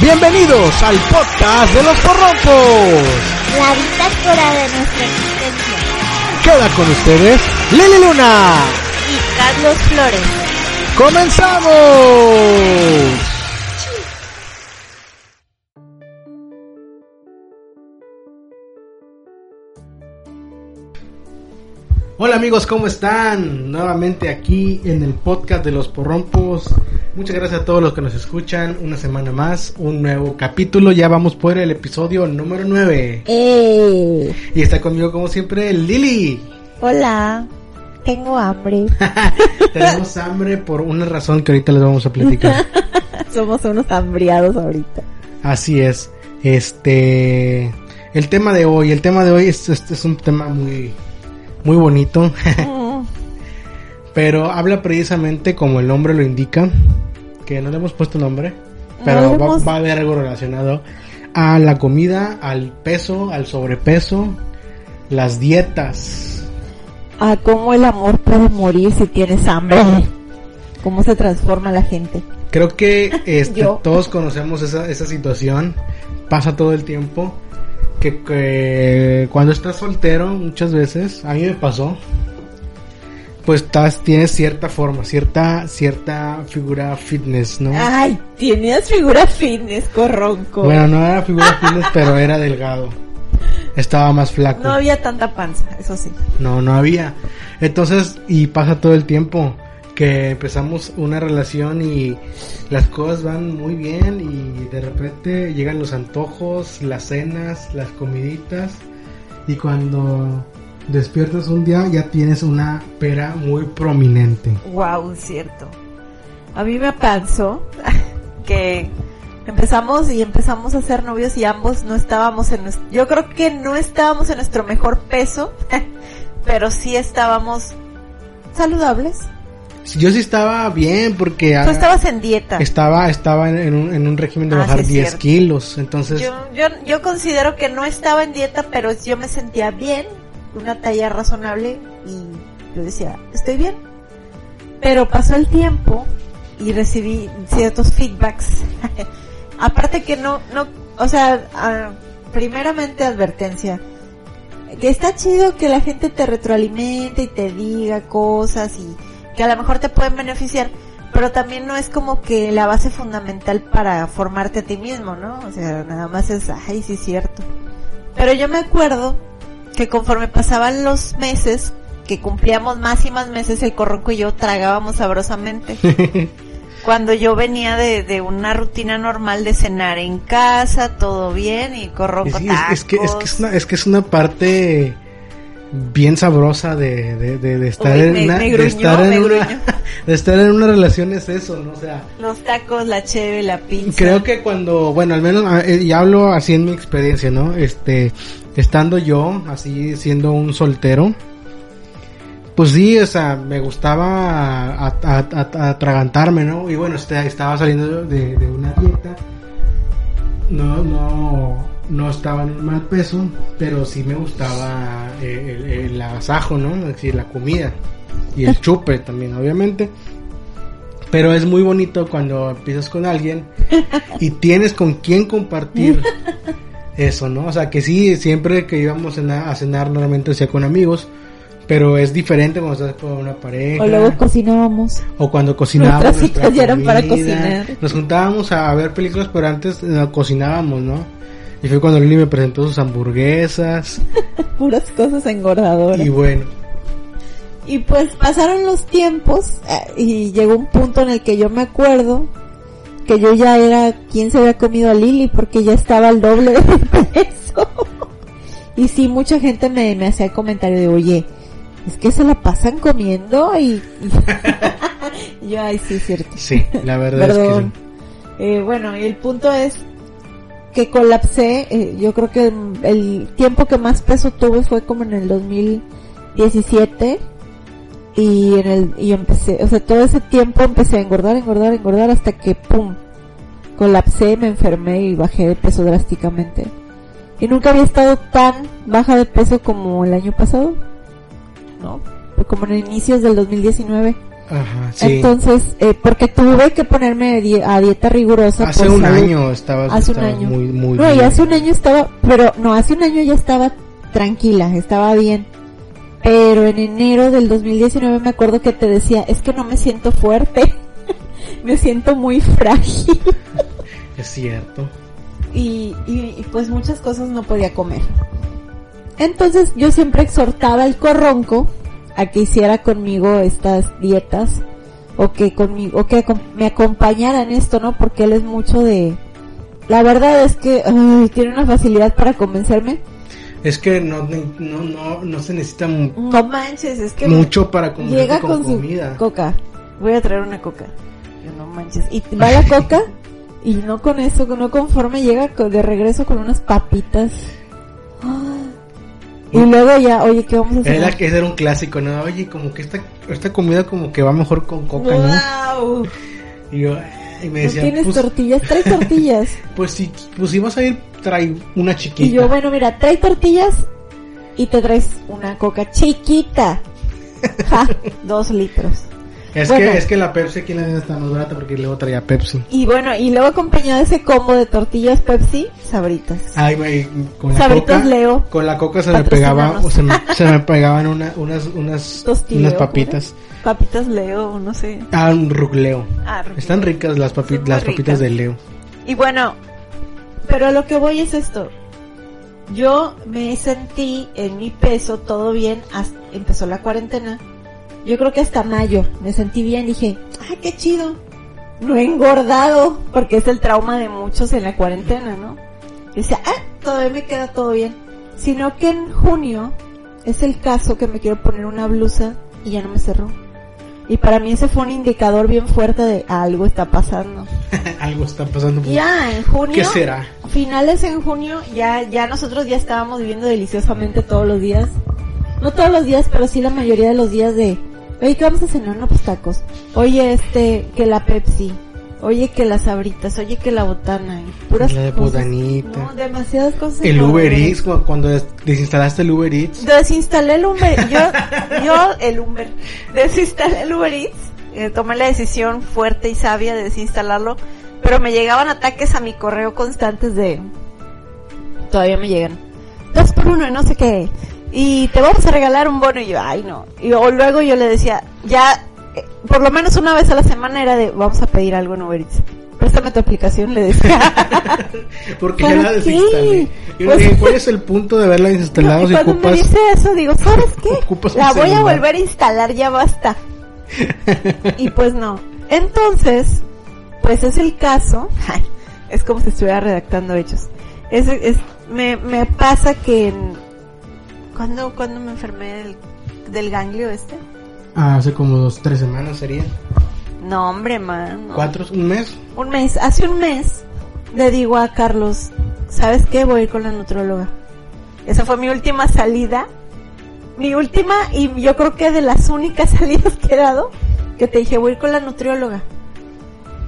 Bienvenidos al podcast de los porrompos. La bitácora de nuestra existencia. Queda con ustedes Lili Luna. Y Carlos Flores. ¡Comenzamos! Hola amigos, ¿cómo están? Nuevamente aquí en el podcast de los porrompos. Muchas gracias a todos los que nos escuchan. Una semana más, un nuevo capítulo. Ya vamos por el episodio número 9. ¡Eh! Y está conmigo como siempre Lili. Hola. Tengo hambre. Tenemos hambre por una razón que ahorita les vamos a platicar. Somos unos hambriados ahorita. Así es. Este. El tema de hoy. El tema de hoy es, es, es un tema muy. Muy bonito. Mm, pero habla precisamente como el nombre lo indica. Que no le hemos puesto nombre. No Pero va, hemos- va a haber algo relacionado a la comida, al peso, al sobrepeso, las dietas. Ah, cómo el amor puede morir si tienes hambre. Cómo se transforma la gente. Creo que este, todos conocemos esa, esa situación. Pasa todo el tiempo. Que, que cuando estás soltero, muchas veces, a mí me pasó. Pues estás, tienes cierta forma, cierta, cierta figura fitness, ¿no? Ay, tenías figura fitness, corronco. Bueno, no era figura fitness, pero era delgado. Estaba más flaco. no había tanta panza, eso sí. No, no había. Entonces, y pasa todo el tiempo que empezamos una relación y las cosas van muy bien y de repente llegan los antojos, las cenas, las comiditas y cuando despiertas un día ya tienes una pera muy prominente. Wow, cierto. A mí me pasó que empezamos y empezamos a ser novios y ambos no estábamos en yo creo que no estábamos en nuestro mejor peso, pero sí estábamos saludables. Yo sí estaba bien porque Tú estabas en dieta. estaba, estaba en, un, en un régimen de Ah, bajar sí es 10 cierto. kilos. Entonces, Yo, yo, yo considero que no estaba en dieta, pero yo me sentía bien, una talla razonable y yo decía, estoy bien. Pero pasó el tiempo y recibí ciertos feedbacks. Aparte que no, no, o sea, ah, primeramente advertencia. Que está chido que la gente te retroalimente y te diga cosas y que a lo mejor te pueden beneficiar, pero también no es como que la base fundamental para formarte a ti mismo, ¿no? O sea, nada más es, ay, sí es cierto. Pero yo me acuerdo que conforme pasaban los meses, que cumplíamos más y más meses, el corronco y yo tragábamos sabrosamente. Cuando yo venía de, de una rutina normal de cenar en casa, todo bien, y corronco Sí, es, es que, es, que es, una, es que es una parte bien sabrosa de, de, de, de estar Uy, en me- una, me de estar en una, de estar en una relación es eso, ¿no? O sea, Los tacos, la cheve, la pizza. creo que cuando, bueno, al menos ah, eh, y hablo así en mi experiencia, ¿no? Este, estando yo así siendo un soltero, pues sí, o sea, me gustaba atragantarme, ¿no? Y bueno, este, estaba saliendo de, de una dieta, no, no, no estaba en mal peso, pero sí me gustaba eh, el, el agasajo, ¿no? Es decir, la comida y el chupe también, obviamente. Pero es muy bonito cuando empiezas con alguien y tienes con quién compartir eso, ¿no? O sea, que sí, siempre que íbamos a cenar, normalmente sea con amigos, pero es diferente cuando estás con una pareja. O luego cocinábamos. O cuando cocinábamos. Nuestra para cocinar. Nos juntábamos a ver películas, pero antes eh, cocinábamos, ¿no? Y fue cuando Lili me presentó sus hamburguesas. Puras cosas engordadoras. y bueno, Y pues pasaron los tiempos eh, y llegó un punto en el que yo me acuerdo que yo ya era quien se había comido a Lili porque ya estaba al doble de peso. y sí, mucha gente me, me hacía el comentario de, oye, es que se la pasan comiendo y... y yo, ay, sí, cierto. sí, la verdad Perdón. es que Eh, bueno, y el punto es que colapsé. eh, yo creo que el tiempo que más peso tuve fue como en el 2017 y en el y empecé, o sea, todo ese tiempo empecé a engordar, engordar, engordar hasta que pum, colapsé, me enfermé y bajé de peso drásticamente. Y nunca había estado tan baja de peso como el año pasado. ¿No? Como en inicios del 2019. Ajá, sí. Entonces, eh, porque tuve que ponerme a di- a dieta rigurosa. hace por un salud. año estaba Hace un estabas año. muy muy No, y bien. hace un año estaba, pero no, hace un año ya estaba tranquila, estaba bien. Pero en enero del 2019 me acuerdo que te decía, es que no me siento fuerte, me siento muy frágil Es cierto. y, y, y, pues muchas cosas no podía comer. Entonces yo siempre exhortaba al corronco a que hiciera conmigo estas dietas o que conmigo, o que me acompañara en esto, ¿no? Porque él es mucho de, la verdad es que ay, tiene una facilidad para convencerme. Es que no no no, no se necesita mu- No manches, es que mucho para llega con, con su comida. coca. Voy a traer una coca. Yo, no manches. Y va la coca y no con eso, no conforme llega de regreso con unas papitas. Y luego ya, oye, ¿qué vamos a hacer? Era que era un clásico, ¿no? Oye, como que esta, esta comida como que va mejor con coca, ¿no? ¡Wow! Y yo, y me ¿No decían, tienes pues, tortillas? Trae tortillas. pues si, pues si vas a ir, trae una chiquita. y yo, bueno, mira, trae tortillas y te traes una coca chiquita. Ja, dos litros. Es bueno. que, es que la Pepsi aquí en la tienda está más barata porque luego traía Pepsi. Y bueno, y luego acompañado de ese combo de tortillas Pepsi, sabritas. Ay, güey, con la Sabritas coca, Leo. con la coca se me pegaba, o se me, se me pegaban una, unas, unas, Tostileo, unas papitas. Papitas Leo, no sé. Ah, un rugleo. Ah, Están ricas las, papi- Son las papitas ricas. de Leo. Y bueno, pero a lo que voy es esto. Yo me sentí en mi peso todo bien, hasta empezó la cuarentena. Yo creo que hasta mayo me sentí bien, dije, ay, qué chido. No he engordado, porque es el trauma de muchos en la cuarentena, ¿no? Decía, ah, todavía me queda todo bien. Sino que en junio es el caso que me quiero poner una blusa y ya no me cerró. Y para mí ese fue un indicador bien fuerte de algo está pasando. Algo está pasando. por- Ya, en junio. ¿Qué será? Finales en junio, ya, ya nosotros ya estábamos viviendo deliciosamente todos los días. No todos los días, pero sí la mayoría de los días de, oye, ¿qué vamos a cenar? No, pues tacos. Oye, este, que la Pepsi. Oye, que las sabritas. Oye, que la botana. y puras La de cosas. botanita. No, demasiadas cosas. El no, Uber Eats, cu- cuando des- desinstalaste el Uber Eats. Desinstalé el Uber, yo, yo el Uber, desinstalé el Uber Eats, eh, tomé la decisión fuerte y sabia de desinstalarlo, pero me llegaban ataques a mi correo constantes de, todavía me llegan, dos por uno y no sé qué, y te vamos a regalar un bono y yo, ay no, y o luego yo le decía, ya, eh, por lo menos una vez a la semana era de, vamos a pedir algo en Uber Eats. Préstame tu aplicación, le decía. Porque ya ¿Para la desinstalé. Pues- dije, ¿cuál es el punto de haberla desinstalado No, y si cuando ocupas? me dice eso, digo, ¿sabes qué? La voy a volver a instalar, ya basta. y pues no. Entonces, pues es el caso. Ay, es como si estuviera redactando hechos. Es, es, me, me pasa que en, ¿cuándo, cuándo me enfermé del, del ganglio este? Ah, hace como dos, tres semanas sería. No, hombre, man. no. ¿Cuatro? ¿Un mes? Un mes, hace un mes, le digo a Carlos, ¿sabes qué? Voy a ir con la nutróloga. Esa fue mi última salida. Mi última y yo creo que de las únicas salidas que he dado, que te dije, voy a ir con la nutrióloga.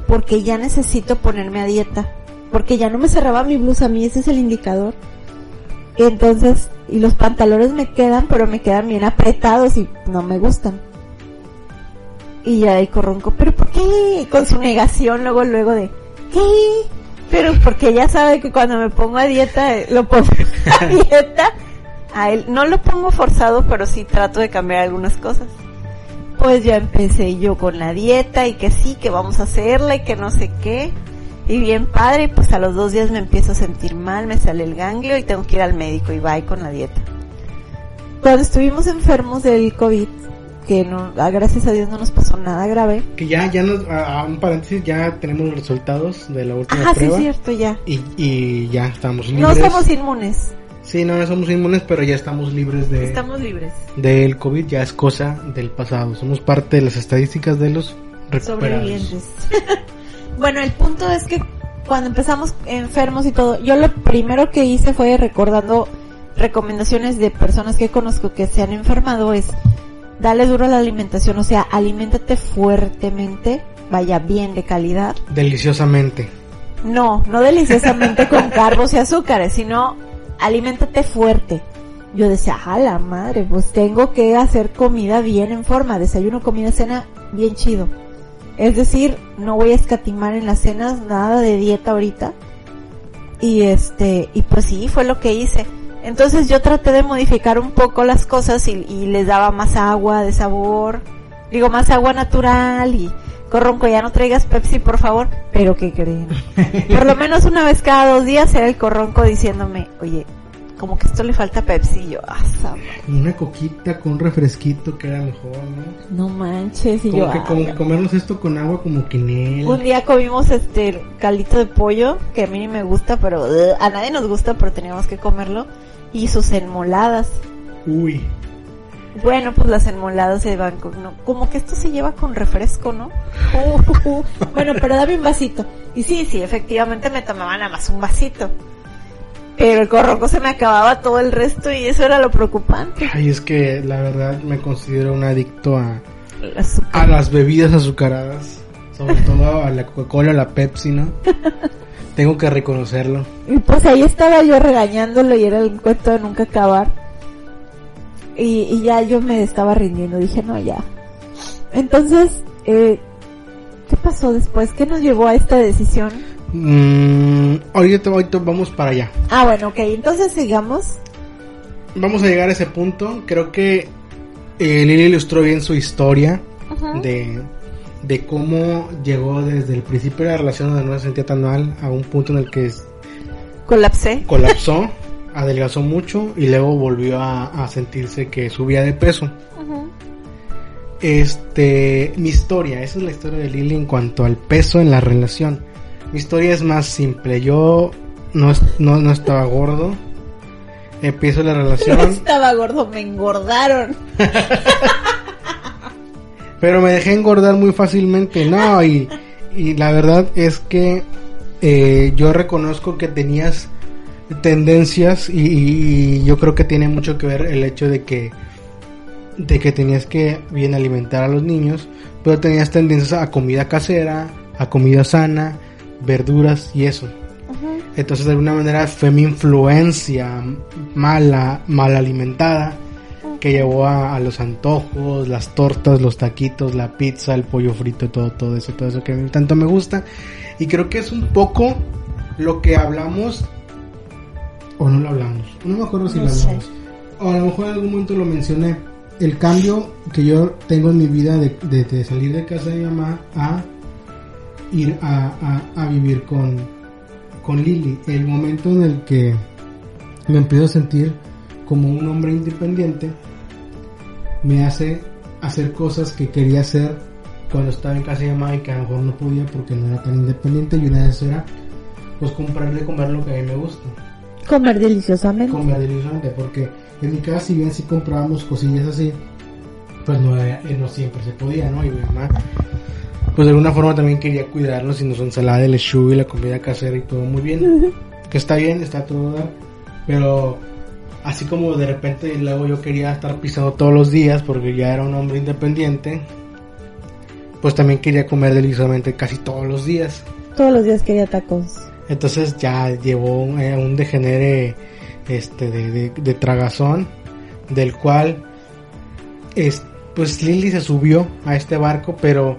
Porque ya necesito ponerme a dieta. Porque ya no me cerraba mi blusa, a mí ese es el indicador. Entonces, y los pantalones me quedan, pero me quedan bien apretados y no me gustan. Y ya ahí corronco, pero ¿por qué? Con su negación luego, luego de, ¿qué? Pero porque ella sabe que cuando me pongo a dieta, eh, lo pongo a dieta, a él, no lo pongo forzado, pero sí trato de cambiar algunas cosas. Pues ya empecé yo con la dieta y que sí, que vamos a hacerla y que no sé qué. Y bien padre, pues a los dos días me empiezo a sentir mal, me sale el ganglio y tengo que ir al médico y bye con la dieta. Cuando estuvimos enfermos del COVID, que no, ah, gracias a Dios no nos pasó nada grave. Que ya, ya nos, a, a un paréntesis, ya tenemos los resultados de la última sí prueba. es cierto, ya. y, y ya estamos libres. No somos inmunes, Sí, no, no somos inmunes, pero ya estamos libres de estamos libres. del COVID, ya es cosa del pasado. Somos parte de las estadísticas de los recuperados. sobrevivientes. bueno, el punto es que cuando empezamos enfermos y todo, yo lo primero que hice fue recordando recomendaciones de personas que conozco que se han enfermado es dale duro a la alimentación, o sea, aliméntate fuertemente, vaya bien de calidad. Deliciosamente. No, no deliciosamente con carbos y azúcares, sino aliméntate fuerte. Yo decía, a la madre, pues tengo que hacer comida bien en forma, desayuno, comida, cena, bien chido. Es decir, no voy a escatimar en las cenas nada de dieta ahorita. Y este, y pues sí, fue lo que hice. Entonces yo traté de modificar un poco las cosas y, y les daba más agua de sabor, digo más agua natural y Corronco ya no traigas Pepsi por favor, pero ¿qué creen? Por lo menos una vez cada dos días era el Corronco diciéndome, oye, como que esto le falta Pepsi y yo, ah. Una coquita con un refresquito que era mejor, ¿no? no manches y Como yo, que, "Ah". como que comernos esto con agua como quinel. un día comimos este caldito de pollo que a mí ni me gusta, pero ugh, a nadie nos gusta, pero teníamos que comerlo y sus enmoladas. Uy. Bueno, pues las enmoladas se van con... no, como que esto se lleva con refresco, ¿no? Uh, uh, uh. Bueno, pero dame un vasito. Y sí, sí, efectivamente me tomaba nada más un vasito. Pero el corroco se me acababa todo el resto y eso era lo preocupante. Ay, es que la verdad me considero un adicto a, a las bebidas azucaradas. Sobre todo a la Coca-Cola, a la Pepsi, ¿no? Tengo que reconocerlo. Y pues ahí estaba yo regañándolo y era el cuento de nunca acabar. Y, y ya yo me estaba rindiendo, dije, no, ya. Entonces, eh, ¿qué pasó después? ¿Qué nos llevó a esta decisión? Mm, ahorita, ahorita vamos para allá. Ah, bueno, ok, entonces sigamos. Vamos a llegar a ese punto. Creo que eh, Lili ilustró bien su historia de, de cómo llegó desde el principio de la relación donde no se sentía tan mal a un punto en el que Colapsé. colapsó, adelgazó mucho y luego volvió a, a sentirse que subía de peso. Este, mi historia, esa es la historia de Lili en cuanto al peso en la relación. Mi historia es más simple. Yo no, no, no estaba gordo. Empiezo la relación, Estaba gordo, me engordaron. pero me dejé engordar muy fácilmente. No, y, y la verdad es que eh, yo reconozco que tenías tendencias y, y- y yo creo que tiene mucho que ver el hecho de que de que tenías que bien alimentar a los niños, pero tenías tendencias a comida casera, a comida sana, verduras y eso. Entonces de alguna manera fue mi influencia mala, mal alimentada, que llevó a, a los antojos, las tortas, los taquitos, la pizza, el pollo frito, todo, todo eso, todo eso que tanto me gusta. Y creo que es un poco lo que hablamos, o no lo hablamos, no me acuerdo si No lo sé. hablamos, o a lo mejor en algún momento lo mencioné. El cambio que yo tengo en mi vida de, de- de salir de casa de mi mamá a ir a, a- a vivir con, con Lili. El momento en el que me empiezo a sentir como un hombre independiente me hace hacer cosas que quería hacer cuando estaba en casa de mamá y que a lo mejor no podía porque no era tan independiente y una de esas era pues comprarle comer lo que a mí me gusta Comer deliciosamente. comer deliciosamente porque en mi casa si bien sí comprábamos cosillas así pues no, eh, no siempre se podía no y mi mamá pues de alguna forma también quería cuidarnos y nos ensalada de lechuga y la comida casera y todo muy bien. Que está bien está todo dar pero así como de repente luego yo quería estar pisando todos los días porque ya era un hombre independiente pues también quería comer deliciosamente casi todos los días. Todos los días quería tacos. entonces ya llevó un, eh, un degenere este de, de- de tragazón del cual es, pues Lily se subió a este barco pero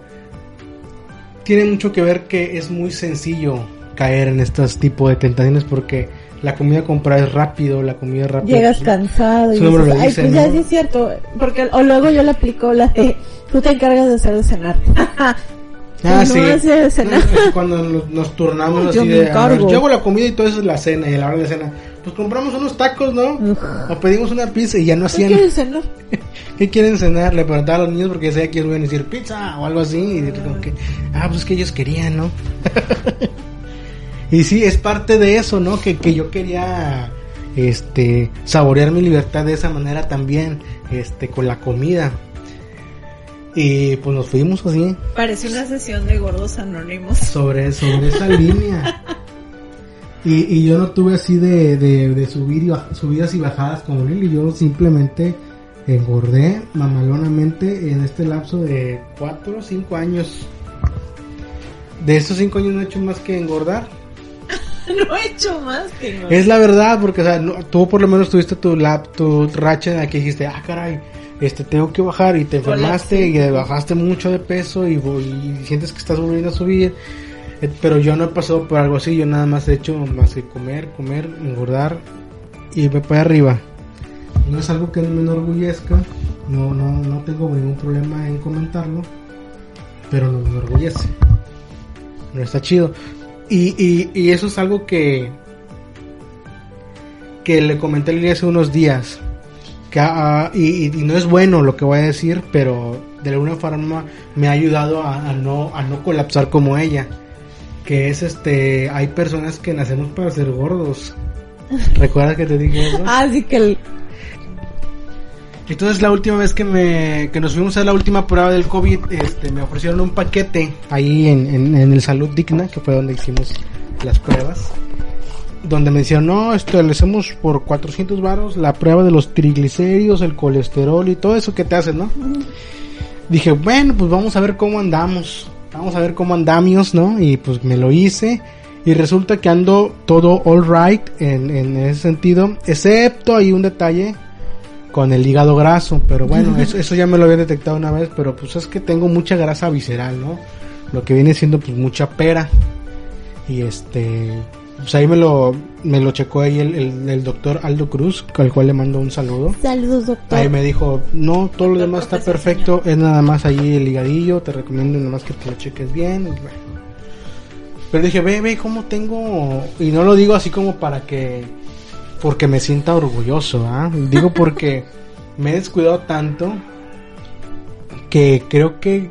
tiene mucho que ver que es muy sencillo caer en estos tipos de tentaciones porque la comida comprada es rápido, la comida rápida Llegas cansado y dices, ay, pues ya sí es cierto, porque o luego yo le aplico la de, tú te encargas de hacer de cenar. Ah, no sí. hace de cenar. No, es cuando nos, nos turnamos Yo así me de, encargo. "Ah, yo hago la comida y todo eso es la cena y a la hora de cena, pues compramos unos tacos, ¿no? Uf. O pedimos una pizza y ya no ¿Qué hacían. quieres cenar? ¿Qué quieren cenar? Le preguntaba a los niños porque sabía que ellos iban a decir pizza o algo así. Y como que, ah, pues es que ellos querían, ¿no? y sí, es parte de eso, ¿no? Que, que yo quería este saborear mi libertad de esa manera también, este, con la comida. Y pues nos fuimos así, Parece una sesión de gordos anónimos. sobre, sobre esa línea. Y, y yo no tuve así de, de, de subir y baj- subidas y bajadas como Lili, yo simplemente engordé mamalonamente en este lapso de 4 o 5 años. De estos 5 años no he hecho más que engordar. no he hecho más que no. Es la verdad, porque o sea, no- tú por lo menos tuviste tu lap, tu racha en la que dijiste, ah, caray, este, tengo que bajar y te enfermaste y bajaste mucho de peso y, sientes que estás volviendo a subir. Eh, Pero yo no he pasado por algo así, yo nada más he hecho más que comer, comer, engordar y me para arriba. No es algo que me enorgullezca, no, no, no tengo ningún problema en comentarlo, pero no me enorgullece. No está chido. Y, y, y eso es algo que, que le comenté a Lili hace unos días. Que, ah, y, y- y no es bueno lo que voy a decir, pero de alguna forma me ha ayudado a, a no, a no colapsar como ella. Que es este, hay personas que nacemos para ser gordos. ¿Recuerdas que te dije eso? Ah, sí que el... Entonces la última vez que me que nos fuimos a la última prueba del COVID, este, me ofrecieron un paquete ahí en, en, en el Salud Digna, que fue donde hicimos las pruebas. Donde me decían, no, esto le hacemos por 400 varos la prueba de los triglicéridos, el colesterol y todo eso que te hacen, ¿no? Dije, bueno, pues vamos a ver cómo andamos. Vamos a ver cómo andamos, ¿no? Y pues me lo hice. Y resulta que ando todo all right en, en ese sentido. Excepto hay un detalle con el hígado graso. Pero bueno, eso, eso ya me lo había detectado una vez. Pero pues es que tengo mucha grasa visceral, ¿no? Lo que viene siendo pues mucha pera. Y este... Pues ahí me lo, me lo checó ahí el, el, el doctor Aldo Cruz, al cual le mando un saludo. Saludos, doctor. Ahí me dijo, no, todo lo demás está perfecto, es nada más ahí el higadillo, te recomiendo nada más que te lo cheques bien. Pero dije, ve, ve, cómo tengo, y no lo digo así como para que, porque me sienta orgulloso, ¿ah? Digo porque me he descuidado tanto que creo que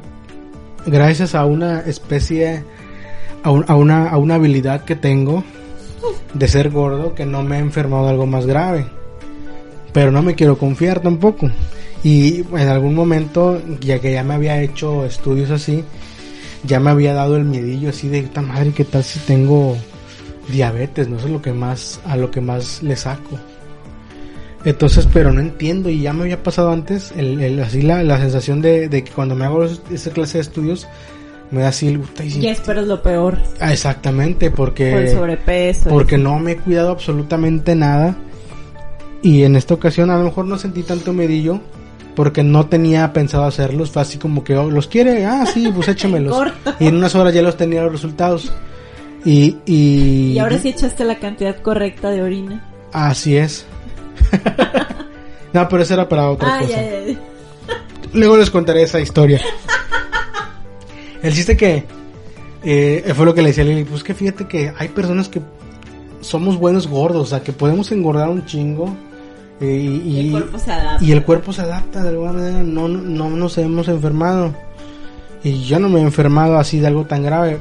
gracias a una especie, a, un- a una, a una habilidad que tengo de ser gordo, que no me he enfermado de algo más grave pero no me quiero confiar tampoco. Y en algún momento, ya que ya me había hecho estudios así, ya me había dado el miedillo así de esta madre, ¿qué tal si tengo diabetes? No sé lo que más, a lo que más le saco. Entonces, pero no entiendo y ya me había pasado antes, el, el- así la, la sensación de, de que cuando me hago es- esa clase de estudios, me da así y si- Ya esperas lo peor. Ah, exactamente, porque Por el sobrepeso. porque no me he cuidado absolutamente nada. Y en esta ocasión a lo mejor no sentí tanto medillo. Porque no tenía pensado hacerlos. Fue así como que, oh, ¿los quiere? Ah, sí, pues échemelos. Y en unas horas ya los tenía los resultados. Y, y... Y ahora sí echaste la cantidad correcta de orina. Así es. no, pero eso era para otra Ah, cosa. ya, ya, ya. Luego les contaré esa historia. El chiste que eh, fue lo que le decía a Lili, pues que fíjate que hay personas que somos buenos gordos, o sea, que podemos engordar un chingo eh, y, Y el cuerpo se adapta. y el cuerpo se adapta de alguna manera, no, no, no nos hemos enfermado. Y yo no me he enfermado así de algo tan grave.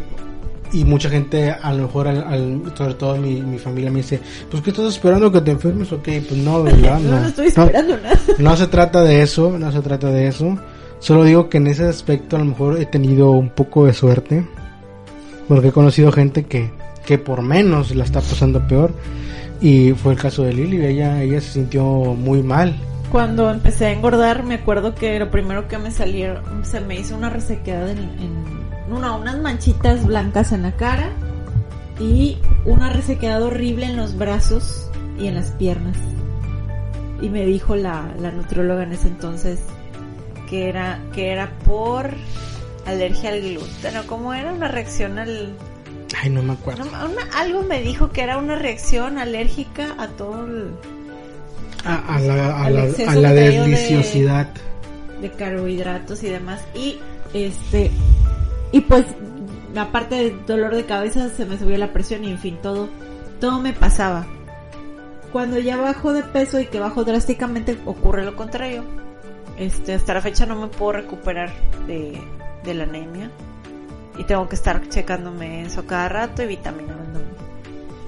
Y mucha gente, a lo mejor, al, al- sobre todo mi, mi familia, me dice, pues que estás esperando que te enfermes, ok, pues no, ¿verdad? No, no estoy esperando nada. No se trata de eso, no se trata de eso. Solo digo que en ese aspecto a lo mejor he tenido un poco de suerte. Porque he conocido gente que, que por menos la está pasando peor. Y fue el caso de Lili, ella, ella se sintió muy mal. Cuando empecé a engordar, me acuerdo que lo primero que me salieron, se me hizo una resequedad en, una, unas manchitas blancas en la cara y una resequedad horrible en los brazos y en las piernas. Y me dijo la, la nutrióloga en ese entonces que era, que era por alergia al gluten, ¿o cómo era? Una reacción al... Ay, no me acuerdo. una- algo me dijo que era una reacción alérgica a todo el... A, a la, a la, a la de- deliciosidad. de carbohidratos y demás y este y pues aparte del dolor de cabeza se me subió la presión y en fin todo todo me pasaba cuando ya bajo de peso y que bajo drásticamente ocurre lo contrario este hasta la fecha no me puedo recuperar de, de la anemia y tengo que estar checándome eso cada rato y vitaminándome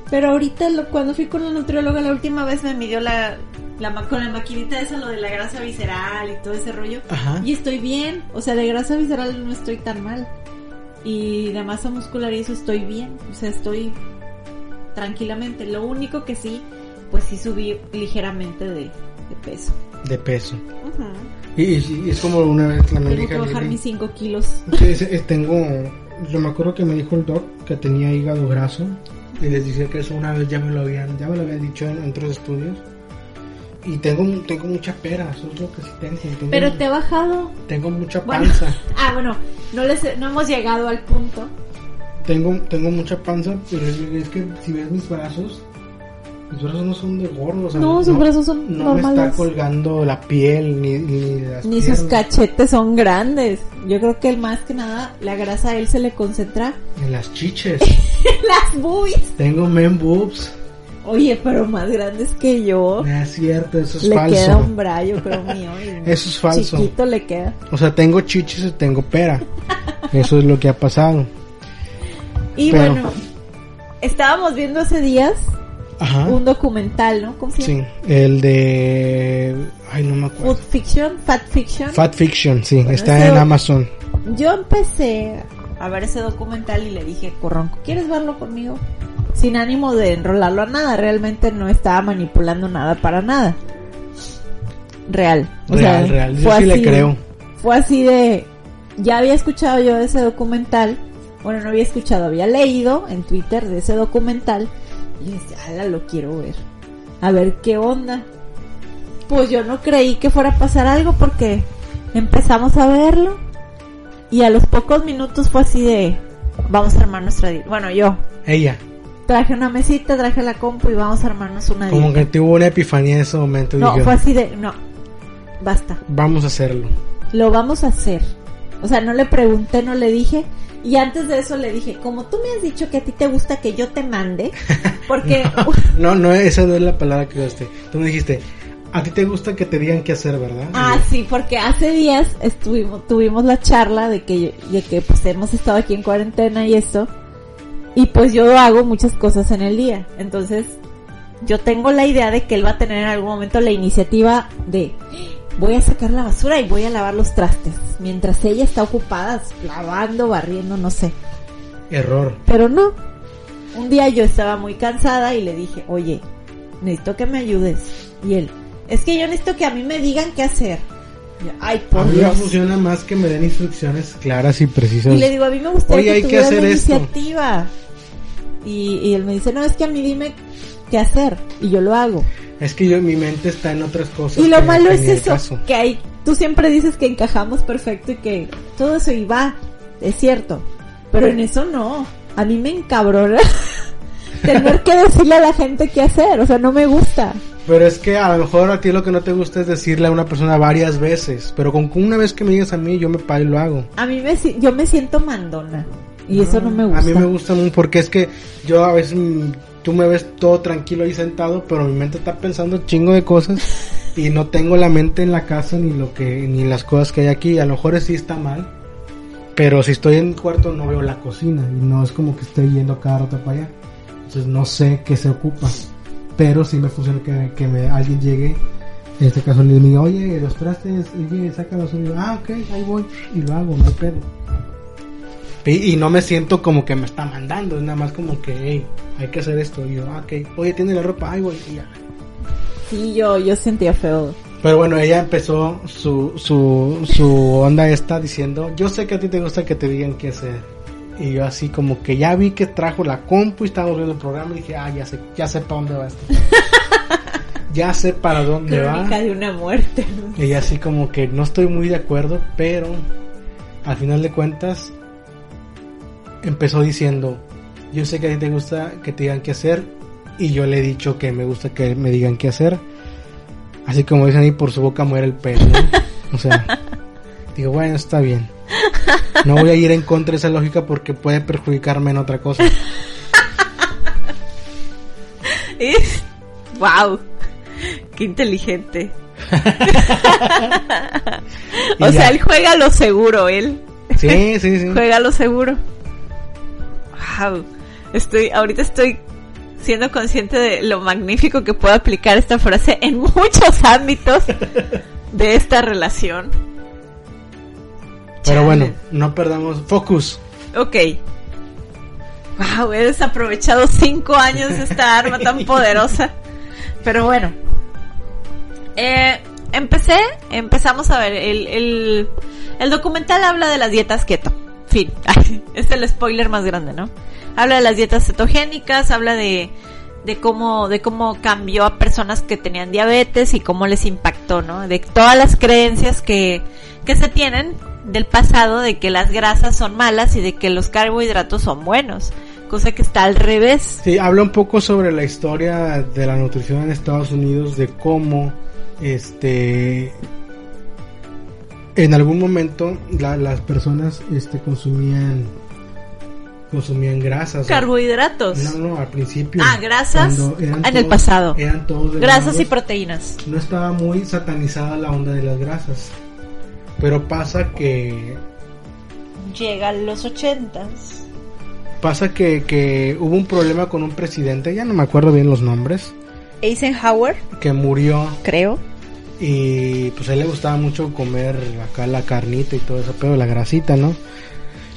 pero ahorita lo- cuando fui con la nutrióloga la última vez me midió la, la con la maquinita esa lo de la grasa visceral y todo ese rollo Ajá. y estoy bien, o sea, de grasa visceral no estoy tan mal. Y de masa muscular y eso estoy bien, o sea, estoy tranquilamente. Lo único que sí, pues sí subí ligeramente de, de peso. De peso. Y, y- y es como una vez la me Tengo dije que bajar mis 5 kilos. Ese- eh, tengo, yo me acuerdo que me dijo el doc que tenía hígado graso y les decía que eso una vez ya me lo habían, ya me lo habían dicho en, en otros estudios Y tengo, tengo mucha pera, eso es lo que sí tengo. tengo Pero te he bajado. Tengo mucha Bueno. panza. Ah, bueno, no, les, no hemos llegado al punto. Tengo, tengo mucha panza, pero es que si ves mis brazos, mis brazos no son de gordo. O sea, No, sus brazos son no normales. está colgando la piel ni, ni las Ni sus cachetes son grandes. Yo creo que el más que nada, la grasa a él se le concentra En las chiches. en las boobies. tengo men boobs. Oye, pero más grandes que yo. No es cierto, eso es le falso. queda un brayo, creo mío. Eso es falso. Chiquito le queda. O sea, tengo chiches y tengo pera. Eso es lo que ha pasado. Y Pero- bueno, estábamos viendo hace días Ajá. un documental, ¿no? ¿Cómo se llama? Sí, el de... Ay, no me acuerdo. Food Fiction, Fat Fiction. Fat Fiction, sí, Bueno, está en Amazon. Yo empecé a ver ese documental y le dije, Corronco, ¿quieres verlo conmigo? Sin ánimo de enrolarlo a nada, realmente no estaba manipulando nada para nada. Real. O Real, sea, real. Yo fue sí le así- creo. Fue así de, ya había escuchado yo de ese documental, bueno, no había escuchado, había leído en Twitter de ese documental y decía, ala, lo quiero ver. A ver qué onda. Pues yo no creí que fuera a pasar algo porque empezamos a verlo y a los pocos minutos fue así de, vamos a armar nuestra dieta. Bueno, yo Ella. traje una mesita, traje la compu y vamos a armarnos una Como dieta. que tuvo una epifanía en ese momento No, fue así de, no, basta. vamos a hacerlo. lo vamos a hacer. O sea, no le pregunté, no le dije. Y antes de eso le dije, como tú me has dicho que a ti te gusta que yo te mande, porque No, no, esa no es la palabra que usaste. Tú me dijiste, a ti te gusta que te digan qué hacer, ¿verdad? ah sí, porque hace días estuvimos tuvimos la charla de que de que pues hemos estado aquí en cuarentena y eso. Y pues yo hago muchas cosas en el día. Entonces, yo tengo la idea de que él va a tener en algún momento la iniciativa de voy a sacar la basura y voy a lavar los trastes, mientras ella está ocupada lavando, barriendo, no sé. Error. Pero no. Un día yo estaba muy cansada y le dije, oye, necesito que me ayudes. Y él, es que yo necesito que a mí me digan qué hacer. Yo, Ay, A por mí me Dios. funciona más que me den instrucciones claras y precisas. Y le digo, a mí me gustaría Oye, que hay que hacer esto. iniciativa. Y, y él me dice, no, es que a mí dime qué hacer. Y yo lo hago. Es que yo mi mente está en otras cosas. Y lo malo es eso, caso. que hay, tú siempre dices que encajamos perfecto y que todo eso y va, es cierto, pero en eso no, a mí me encabrona tener que decirle a la gente qué hacer, o sea, no me gusta. Pero es que a lo mejor a ti lo que no te gusta es decirle a una persona varias veces. Pero con una vez que me digas a mí, yo me paro y lo hago. A mí me, si- yo me siento mandona y eso no me gusta. A mí me gusta mucho porque es que yo a veces mm, tú me ves todo tranquilo ahí sentado, pero mi mente está pensando chingo de cosas y no tengo la mente en la casa ni lo que ni las cosas que hay aquí. A lo mejor sí está mal, pero si estoy en el cuarto no veo la cocina y no es como que estoy yendo cada rato para allá. Entonces no sé qué se ocupa, pero sí me funciona que, que me, alguien llegue. En este caso le diga, oye, los trastes, oye, saca los y yo, ah, ok, ahí voy, y lo hago, no hay pedo. Y, y no me siento como que me está mandando, es nada más como que, hey, hay que hacer esto. Y yo, ah, ok, oye, tiene la ropa, ay, voy, y ya. Sí, yo, yo sentía feo. Pero bueno, ella empezó su, su, su onda esta diciendo, yo sé que a ti te gusta que te digan qué hacer. Y yo así como que ya vi que trajo la compu y estábamos viendo el programa y dije, ah, ya sé, ya sé para dónde va esto. ya sé para dónde va. De una muerte. ¿no? Y así como que no estoy muy de acuerdo, pero al final de cuentas empezó diciendo, yo sé que a ti te gusta que te digan qué hacer y yo le he dicho que me gusta que me digan qué hacer. Así como dicen ahí, por su boca muere el pez, ¿no? O sea, digo, bueno, está bien. No voy a ir en contra de esa lógica porque puede perjudicarme en otra cosa. wow, qué inteligente. O ya. sea, él juega lo seguro, él. Sí, sí, sí. Juega lo seguro. Wow. Estoy, ahorita estoy siendo consciente de lo magnífico que puedo aplicar esta frase en muchos ámbitos de esta relación. Pero bueno, no perdamos focus. Ok. Wow, he desaprovechado cinco años de esta arma tan poderosa. Pero bueno. Eh, empecé, empezamos a ver, el, el, el documental habla de las dietas keto. Fin. es el spoiler más grande, ¿no? Habla de las dietas cetogénicas, habla de, de cómo, de cómo cambió a personas que tenían diabetes y cómo les impactó, ¿no? De todas las creencias que, que se tienen del pasado de que las grasas son malas y de que los carbohidratos son buenos, cosa que está al revés. Sí, habla un poco sobre la historia de la nutrición en Estados Unidos, de cómo este en algún momento las personas este consumían consumían grasas. Carbohidratos. No, no, al principio. Ah, grasas en el pasado. Eran todos grasas y proteínas. No estaba muy satanizada la onda de las grasas. Pero pasa que... Llegan los ochentas. Pasa que, que hubo un problema con un presidente, ya no me acuerdo bien los nombres. Eisenhower. Que murió. Creo. Y pues a él le gustaba mucho comer acá la carnita y todo eso, pero la grasita, ¿no?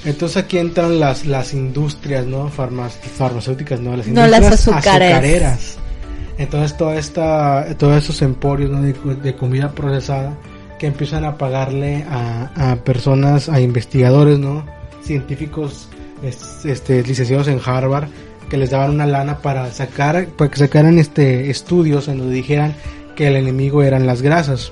Entonces aquí entran las, las industrias, ¿no? farmacéuticas, ¿no? Las industrias no, las azucareras. Entonces toda esta, todos esos emporios de comida procesada que empiezan a pagarle a, personas, a investigadores, ¿no? Científicos, este, licenciados en Harvard, que les daban una lana para sacar, para que sacaran este estudios en donde dijeran que el enemigo eran las grasas.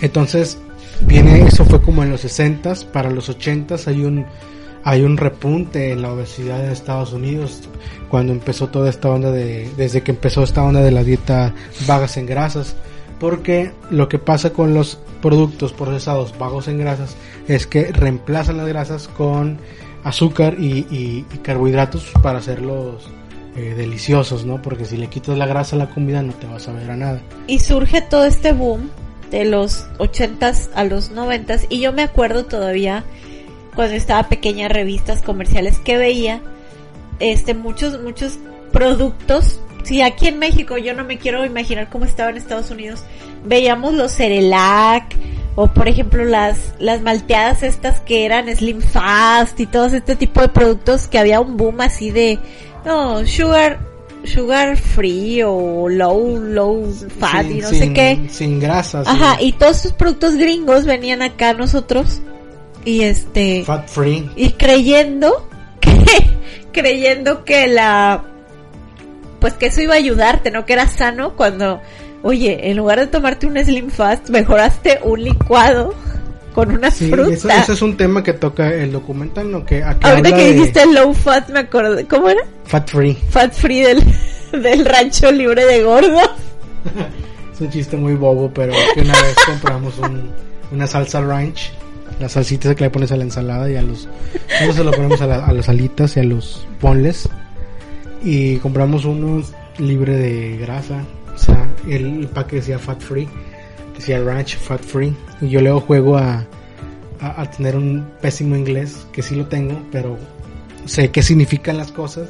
Entonces, viene, eso fue como en los 60 para los 80 hay un hay un repunte en la obesidad en Estados Unidos cuando empezó toda esta onda de desde que empezó esta onda de la dieta bajas en grasas porque lo que pasa con los productos procesados bajos en grasas es que reemplazan las grasas con azúcar y, carbohidratos para hacerlos eh, deliciosos, ¿no? Porque si le quitas la grasa a la comida no te vas a ver a nada. Y surge todo este boom de los 80s a los 90s y yo me acuerdo todavía cuando estaba pequeña revistas comerciales que veía este muchos muchos productos si aquí en México yo no me quiero imaginar cómo estaba en Estados Unidos, veíamos los Cerelac o por ejemplo las las malteadas estas que eran Slim Fast y todo este tipo de productos que había un boom así de no, sugar sugar free o low low fat y no sé qué. Sin grasas. Ajá, y todos esos productos gringos venían acá a nosotros y este fat free y creyendo que creyendo que la pues que eso iba a ayudarte, ¿no? Que era sano cuando, oye, en lugar de tomarte un Slim Fast, mejoraste un licuado con una sí, Eso, eso, es un tema que toca el documental, ¿no? Que Ahorita que dijiste low fat, me acordé, ¿cómo era? Fat free. Fat free del, del rancho libre de gordos. es un chiste muy bobo, pero que una vez compramos una salsa ranch las salsitas que le pones a la ensalada y a los no se lo ponemos a, a las alitas y a los ponles y compramos unos libre de grasa. O sea, el, paquete decía fat free, decía ranch fat free. Y yo luego juego a, a, tener un pésimo inglés, que sí lo tengo, pero sé qué significan las cosas.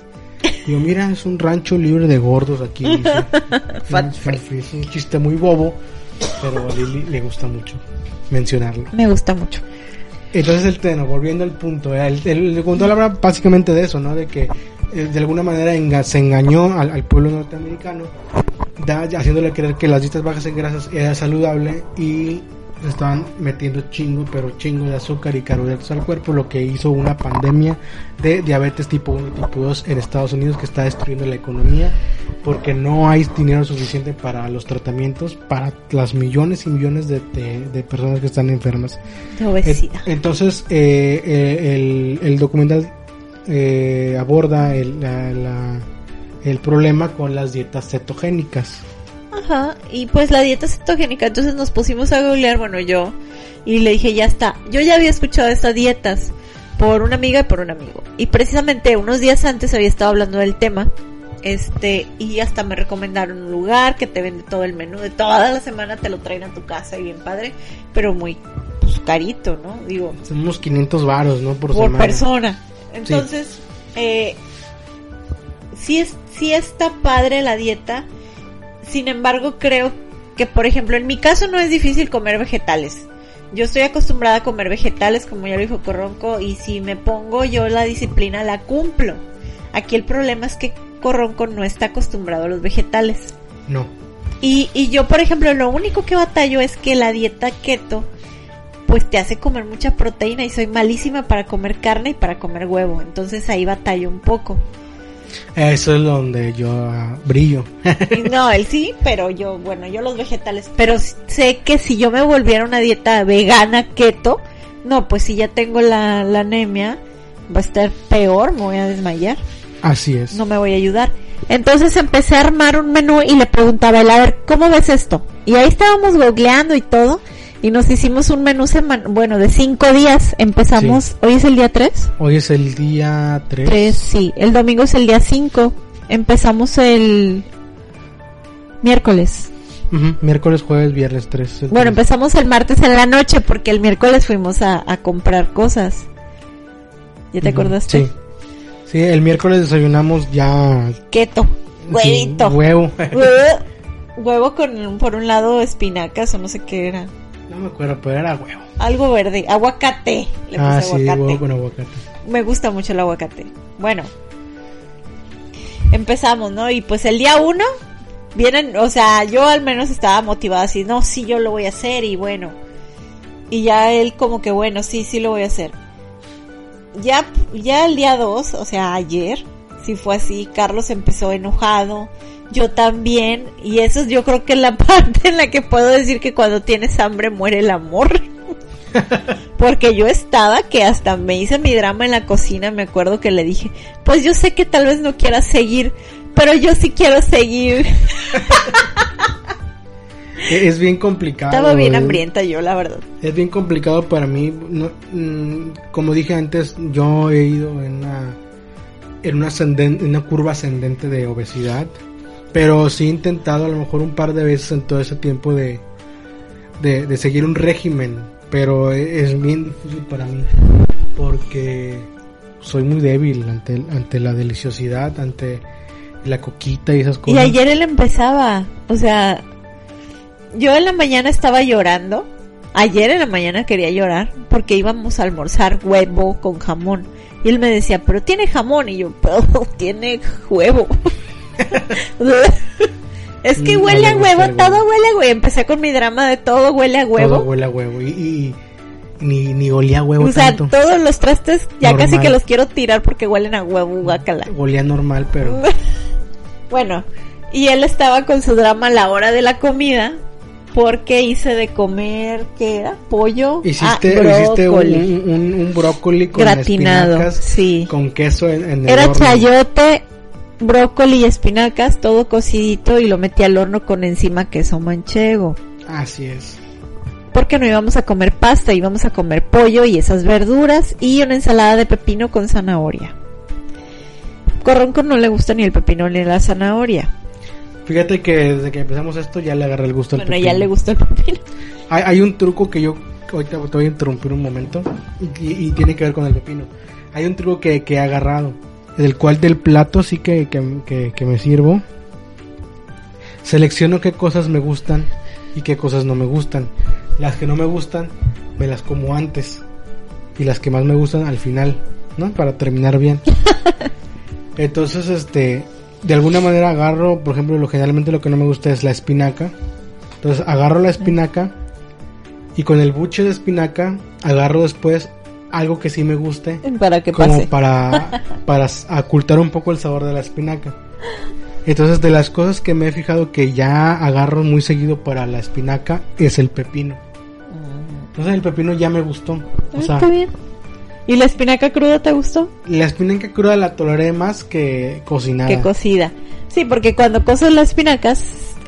Digo, mira, es un rancho libre de gordos aquí. fat, free. Es un chiste muy bobo, pero a Lili le gusta mucho mencionarlo. Me gusta mucho. Entonces el tema, volviendo al punto, el, el, el habla básicamente de eso, ¿no? De que eh, de alguna manera se engañó al, pueblo norteamericano, haciéndole creer que las dietas bajas en grasas era saludable y estaban metiendo chingo, pero chingo de azúcar y carbohidratos al cuerpo, lo que hizo una pandemia de diabetes tipo 1 y tipo 2 en Estados Unidos que está destruyendo la economía porque no hay dinero suficiente para los tratamientos para las millones y millones de, personas que están enfermas. De obesidad. Entonces, eh, eh, el, el documental eh, aborda el, el problema con las dietas cetogénicas. Ajá, y pues la dieta cetogénica, entonces nos pusimos a googlear, bueno, yo, y le dije, ya está. Yo ya había escuchado estas dietas por una amiga y por un amigo. Y precisamente unos días antes había estado hablando del tema. Este, y hasta me recomendaron un lugar que te vende todo el menú de toda la semana, te lo traen a tu casa y bien padre, pero muy pues, carito, ¿no? Digo. Son unos 500 varos, ¿no? Por, por persona. Entonces, eh, sí, es, sí está padre la dieta. Sin embargo, creo que, por ejemplo, en mi caso no es difícil comer vegetales. Yo estoy acostumbrada a comer vegetales, como ya lo dijo Corronco, y si me pongo yo la disciplina, la cumplo. Aquí el problema es que Corronco no está acostumbrado a los vegetales. No. Y, y yo, por ejemplo, lo único que batallo es que la dieta keto pues te hace comer mucha proteína y soy malísima para comer carne y para comer huevo. Entonces ahí batallo un poco. Eso es donde yo ah, brillo. No, él sí, pero yo, bueno, yo los vegetales. Pero sé que si yo me volviera una dieta vegana keto, no, pues si ya tengo la, la anemia, va a estar peor, me voy a desmayar. Así es. No me voy a ayudar. Entonces empecé a armar un menú y le preguntaba a él, a ver, ¿cómo ves esto? Y ahí estábamos googleando y todo. Y nos hicimos un menú seman bueno, de cinco días. Empezamos, Sí. hoy es el día tres. Hoy es el día 3. Tres, sí. El domingo es el día cinco. Empezamos el miércoles. Miércoles, jueves, viernes 3. Bueno, empezamos el martes en la noche porque el miércoles fuimos a, a comprar cosas. ¿Ya te acordaste? Sí. Sí, el miércoles desayunamos ya... Keto. Huevito. sí, huevo. Huevo- Huevo con, por un lado, espinacas o no sé qué era. No me acuerdo, pero era huevo. Algo verde. Aguacate. Le ah, puse sí, aguacate. huevo con aguacate. Me gusta mucho el aguacate. Bueno. Empezamos, ¿no? Y pues el día uno, vienen, o sea, yo al menos estaba motivada así, no, sí, yo lo voy a hacer y bueno. Y ya él como que, bueno, sí, sí lo voy a hacer. Ya, ya el día dos, o sea, ayer, sí fue así, Carlos empezó enojado, yo también, y eso yo creo que es la parte en la que puedo decir que cuando tienes hambre muere el amor. Porque yo estaba que hasta me hice mi drama en la cocina, me acuerdo que le dije, pues yo sé que tal vez no quieras seguir, pero yo sí quiero seguir. E- Es bien complicado. Estaba bien es- hambrienta yo, la verdad. Es bien complicado para mí. no- mm, como dije antes, yo he ido en una, en una, en una curva ascendente de obesidad. Pero sí he intentado a lo mejor un par de veces en todo ese tiempo de, de, de seguir un régimen. Pero e- es bien difícil para mí. Porque soy muy débil ante, ante la deliciosidad, ante la coquita y esas Y cosas. ayer él empezaba, o sea, yo en la mañana estaba llorando. Ayer en la mañana quería llorar porque íbamos a almorzar huevo con jamón. Y él me decía, pero tiene jamón. Y yo, pero tiene huevo. es que Mm, huele a huevo, todo huele a huevo. Empecé con mi drama de todo huele a huevo. Todo huele a huevo. Y, ni, ni olía a huevo o sea, tanto. todos los trastes ya Normal. casi que los quiero tirar porque huelen a huevo, guacala. Olía normal, pero... Bueno, y él estaba con su drama a la hora de la comida porque hice de comer, ¿qué era? Pollo. Hiciste, Ah, hiciste un, brócoli. un, un brócoli con Gratinado, espinacas, sí. con queso en, en el Era horno. chayote, brócoli y espinacas, todo cocidito y lo metí al horno con encima queso manchego. Así es. Porque no íbamos a comer pasta, íbamos a comer pollo y esas verduras y una ensalada de pepino con zanahoria. Corronco no le gusta ni el pepino ni la zanahoria. Fíjate que desde que empezamos esto ya le agarré el gusto al Bueno, pepino. ya le gustó el pepino. Hay, hay un truco que yo ahorita te voy a interrumpir un momento y, y tiene que ver con el pepino. Hay un truco que, que he agarrado, del cual del plato sí que, que, que- que me sirvo. Selecciono qué cosas me gustan y qué cosas no me gustan. Las que no me gustan me las como antes y las que más me gustan al final, ¿no? Para terminar bien. Entonces, este, de alguna manera agarro, por ejemplo, lo generalmente lo que no me gusta es la espinaca. Entonces agarro la espinaca y con el buche de espinaca agarro después algo que sí me guste Para que como pase. para para ocultar un poco el sabor de la espinaca. Entonces de las cosas que me he fijado que ya agarro muy seguido para la espinaca es el pepino. Entonces el pepino ya me gustó. O Ah, sea, Está bien. ¿Y la espinaca cruda te gustó? la espinaca cruda la toleré más que cocinada. Que cocida. Sí, porque cuando coces las espinacas,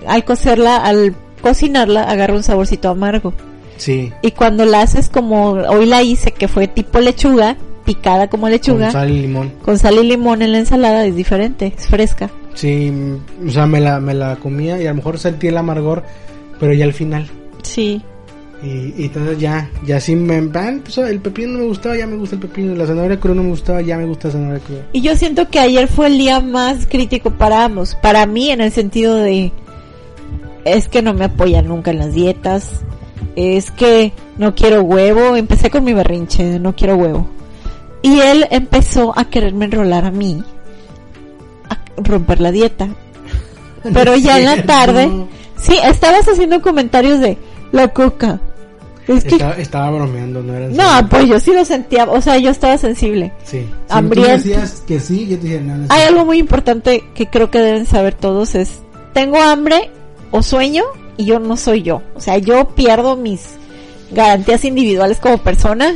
al cocerla, al cocinarla, agarra un saborcito amargo. Sí, Y cuando la haces como hoy la hice, que fue tipo lechuga, picada como lechuga, con sal y limón. con sal y limón en la ensalada, es diferente, es fresca. Sí, o sea, me la, me la comía y a lo mejor sentí el amargor, pero ya al final. Sí. Y, y entonces ya, ya sí me... ah, pues, el pepino no me gustaba, ya me gusta el pepino. La zanahoria cruda no me gustaba, ya me gusta la zanahoria cruda. Y yo siento que ayer fue el día más crítico para ambos. Para mí, en el sentido de. Es que no me apoyan nunca en las dietas. Es que no quiero huevo. Empecé con mi berrinche no quiero huevo. Y él empezó a quererme enrolar a mí. A romper la dieta. Pero ya en la tarde. Sí, estabas haciendo comentarios de la coca. Es que- Estaba, estaba bromeando, no era No, pues yo sí lo sentía, o sea, yo estaba sensible. Sí. Si hambriento. tú decías que sí, yo te dije, no, Hay algo muy importante que creo que deben saber todos es, tengo hambre o sueño y yo no soy yo. O sea, yo pierdo mis garantías individuales como persona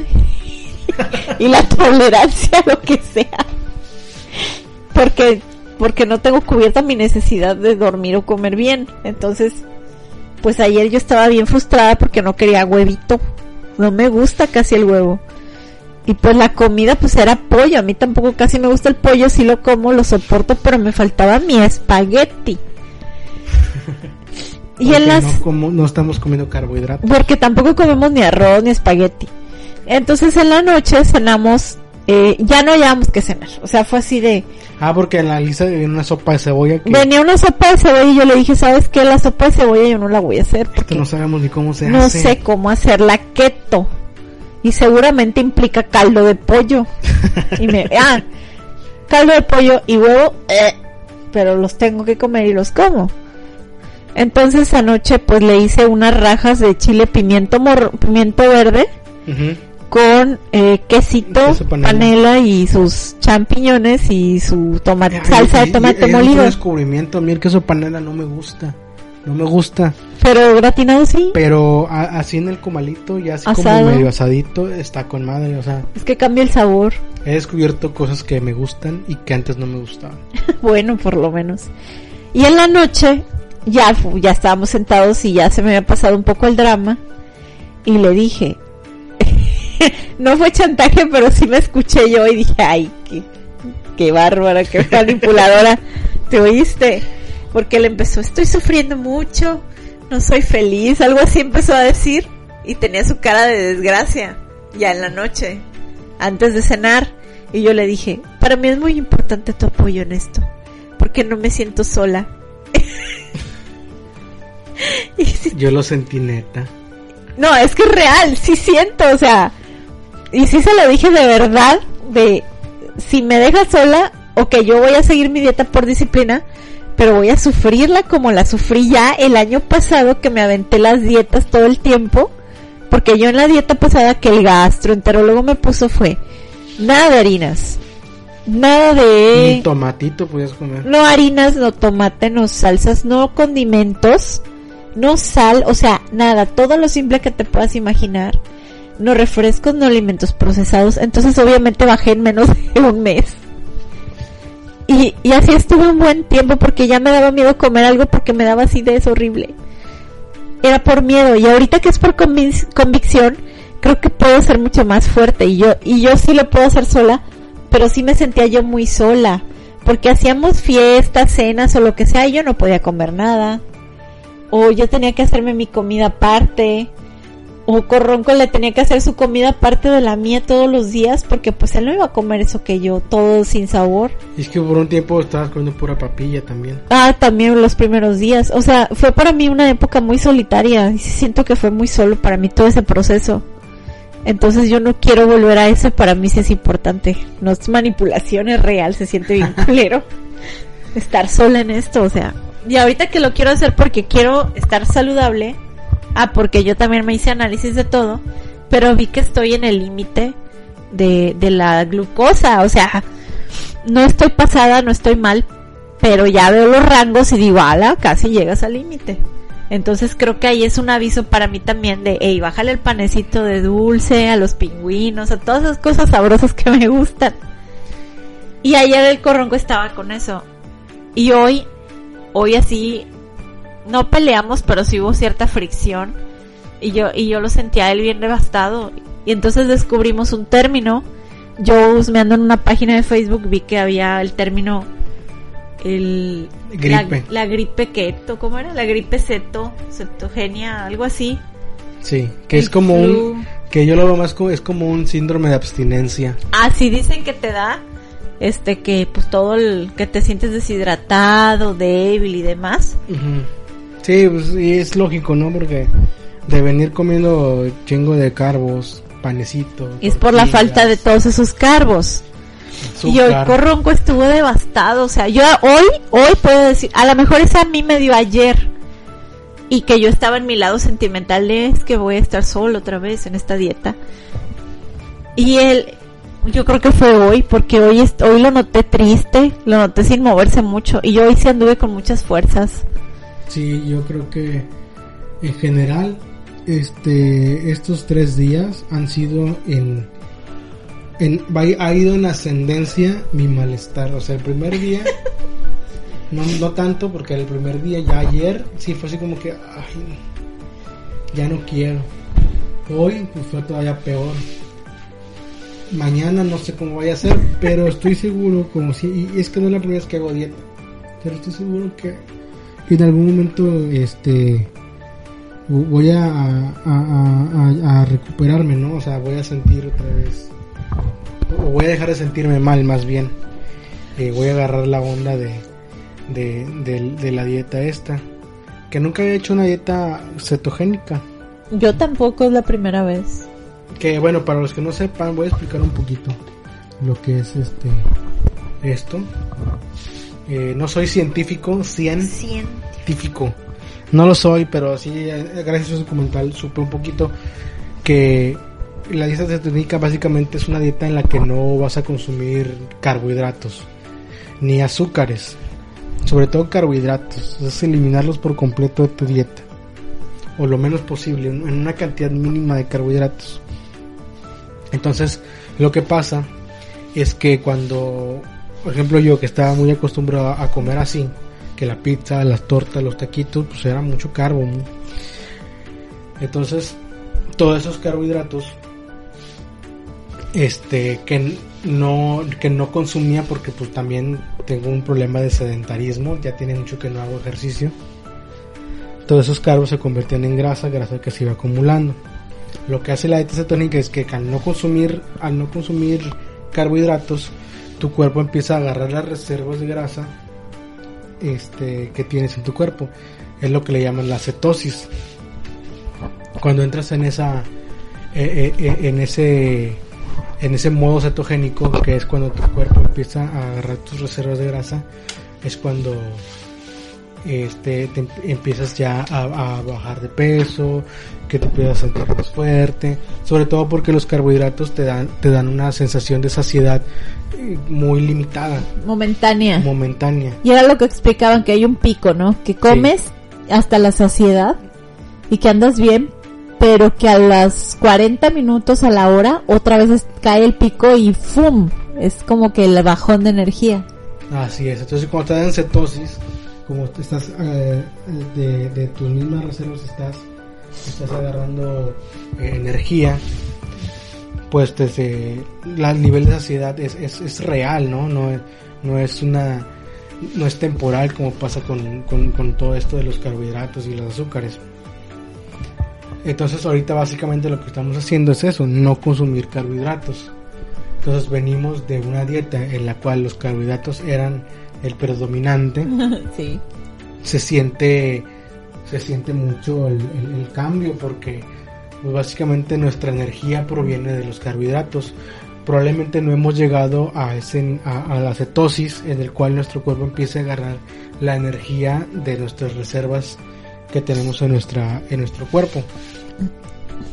y la tolerancia a lo que sea. Porque, porque no tengo cubierta mi necesidad de dormir o comer bien. Entonces, pues ayer yo estaba bien frustrada porque no quería huevito. No me gusta casi el huevo. Y pues la comida pues era pollo. A mí tampoco casi me gusta el pollo. Sí lo como, lo soporto, pero me faltaba mi espagueti. Y en las... no, como, no estamos comiendo carbohidratos. Porque tampoco comemos ni arroz ni espagueti. Entonces en la noche cenamos... eh, ya no hallábamos que cenar. O sea, fue así de... Ah, porque en la lista viene una sopa de cebolla que Venía una sopa de cebolla y yo le dije, ¿sabes qué? La sopa de cebolla yo no la voy a hacer que porque no sabemos ni cómo se no hace. sé cómo hacerla keto. Y seguramente implica caldo de pollo. Y me, ah, caldo de pollo y huevo, eh, pero los tengo que comer y los como. Entonces anoche pues le hice unas rajas de chile pimiento pimiento verde con eh, quesito, panela. panela. y sus champiñones y su tomate, Ay, salsa de tomate y es molido. otro descubrimiento, a mí el queso panela no me gusta. No me gusta. Pero gratinado sí. Pero a- así en el comalito, ya así Asado. como medio asadito, está con madre. O sea, Es que cambia el sabor. he descubierto cosas que me gustan y que antes no me gustaban. bueno, por lo menos. Y en la noche, ya, ya estábamos sentados y ya se me había pasado un poco el drama. Y le dije, no fue chantaje, pero sí me escuché yo y dije, ay, qué, qué bárbara, qué manipuladora. ¿Te oíste? Porque él empezó, estoy sufriendo mucho, no soy feliz, algo así empezó a decir. Y tenía su cara de desgracia, ya en la noche, antes de cenar. Y yo le dije, para mí es muy importante tu apoyo en esto, porque no me siento sola. Yo lo sentí neta. no, es que es real, sí siento, o sea, y sí se lo dije de verdad, de si me dejas sola, o que yo voy a seguir mi dieta por disciplina, pero voy a sufrirla como la sufrí ya el año pasado que me aventé las dietas todo el tiempo, porque yo en la dieta pasada que el gastroenterólogo me puso fue nada de harinas, nada de Un tomatito podías comer. no harinas, no tomate, no salsas, no condimentos, no sal, o sea, nada, todo lo simple que te puedas imaginar. No refrescos, no alimentos procesados. Entonces obviamente bajé en menos de un mes. Y, y así estuve un buen tiempo porque ya me daba miedo comer algo porque me daba acidez horrible. Era por miedo y ahorita que es por convic- convicción, creo que puedo ser mucho más fuerte y yo, y yo sí lo puedo hacer sola, pero sí me sentía yo muy sola porque hacíamos fiestas, cenas o lo que sea y yo no podía comer nada. O yo tenía que hacerme mi comida aparte. O Corronco le tenía que hacer su comida aparte de la mía todos los días porque pues él no iba a comer eso que yo, todo sin sabor. Y es que por un tiempo estabas comiendo pura papilla también. Ah, también los primeros días. O sea, fue para mí una época muy solitaria y siento que fue muy solo para mí todo ese proceso. Entonces yo no quiero volver a eso, para mí sí es importante. No es manipulación, es real, se siente bien culero estar sola en esto, o sea. Y ahorita que lo quiero hacer porque quiero estar saludable, ah, porque yo también me hice análisis de todo, pero vi que estoy en el límite de, de la glucosa, o sea, no estoy pasada, no estoy mal, pero ya veo los rangos y digo, ala, casi llegas al límite. Entonces creo que ahí es un aviso para mí también de, hey, bájale el panecito de dulce, a los pingüinos, a todas esas cosas sabrosas que me gustan. Y ayer el corronco estaba con eso. Y hoy, hoy así, no peleamos, pero sí hubo cierta fricción. Y yo, y yo lo sentía él bien devastado. Y entonces descubrimos un término. Yo husmeando en una página de Facebook vi que había el término el Gripe. La, la gripe keto, ¿cómo era? La gripe ceto, cetogenia, algo así. Sí, que El es como flu. un... Que yo lo veo más como... Es como un síndrome de abstinencia. Ah, sí dicen que te da este que pues todo el que te sientes deshidratado, débil y demás. Sí, pues, y es lógico, ¿no? Porque de venir comiendo chingo de carbos, panecito. Y es por la falta de todos esos carbos. Y hoy. Corronco estuvo devastado, o sea, yo hoy, hoy puedo decir, a lo mejor esa a mí me dio ayer. y que yo estaba en mi lado sentimental de es que voy a estar solo otra vez en esta dieta. Y él, yo creo que fue hoy, porque hoy, hoy lo noté triste, lo noté sin moverse mucho y yo hoy sí anduve con muchas fuerzas. Sí, yo creo que en general este estos tres días han sido en, en ha ido en ascendencia mi malestar. O sea, el primer día no, no tanto porque el primer día ya ayer sí fue así como que ay, ya no quiero. Hoy pues fue todavía peor. Mañana no sé cómo vaya a ser, pero estoy seguro como si y es que no es la primera vez que hago dieta. Pero estoy seguro que en algún momento este voy a, a, recuperarme, ¿no? O sea, voy a sentir otra vez, o voy a dejar de sentirme mal más bien. Eh, voy a agarrar la onda de, de, de- de la dieta esta, que nunca había hecho una dieta cetogénica. Yo tampoco es la primera vez. Que bueno, para los que no sepan, voy a explicar un poquito lo que es este esto. Eh, no soy científico, cien científico. No lo soy, pero sí, eh, gracias a su documental, supe un poquito que la dieta cetogénica básicamente es una dieta en la que no vas a consumir carbohidratos ni azúcares, sobre todo carbohidratos, es eliminarlos por completo de tu dieta o lo menos posible, en una cantidad mínima de carbohidratos. Entonces, lo que pasa es que cuando, por ejemplo, yo que estaba muy acostumbrado a comer así, que la pizza, las tortas, los taquitos, pues era mucho carbo. Entonces, todos esos carbohidratos, este, que no, que no consumía porque pues también tengo un problema de sedentarismo, ya tiene mucho que no hago ejercicio. Todos esos carbos se convertían en grasa, grasa que se iba acumulando. Lo que hace la dieta cetónica es que al no consumir, al no consumir carbohidratos, tu cuerpo empieza a agarrar las reservas de grasa este, que tienes en tu cuerpo. Es lo que le llaman la cetosis. Cuando entras en esa, eh, eh, eh, en ese, en ese modo cetogénico, que es cuando tu cuerpo empieza a agarrar tus reservas de grasa, es cuando este te em- empiezas ya a, a bajar de peso, que te empiezas a sentir más fuerte, sobre todo porque los carbohidratos te dan te dan una sensación de saciedad eh, muy limitada, Momentánea. momentánea. Y era lo que explicaban, que hay un pico, ¿no? Que comes hasta la saciedad y que andas bien, pero que a las 40 minutos a la hora otra vez cae el pico y ¡fum! Es como que el bajón de energía. Así es, entonces cuando te dan cetosis, como estás eh, de, tus mismas reservas estás estás agarrando eh, energía, pues desde la- el nivel de saciedad es, es, es real, ¿no? No es, no es una no es temporal como pasa con, con, con todo esto de los carbohidratos y los azúcares. Entonces ahorita básicamente lo que estamos haciendo es eso, no consumir carbohidratos. Entonces venimos de una dieta en la cual los carbohidratos eran el predominante. sí. Se siente, se siente mucho el, el- el cambio porque pues básicamente nuestra energía proviene de los carbohidratos. Probablemente no hemos llegado a, ese, a, a la cetosis en el cual nuestro cuerpo empieza a agarrar la energía de nuestras reservas que tenemos en, nuestra, en nuestro cuerpo.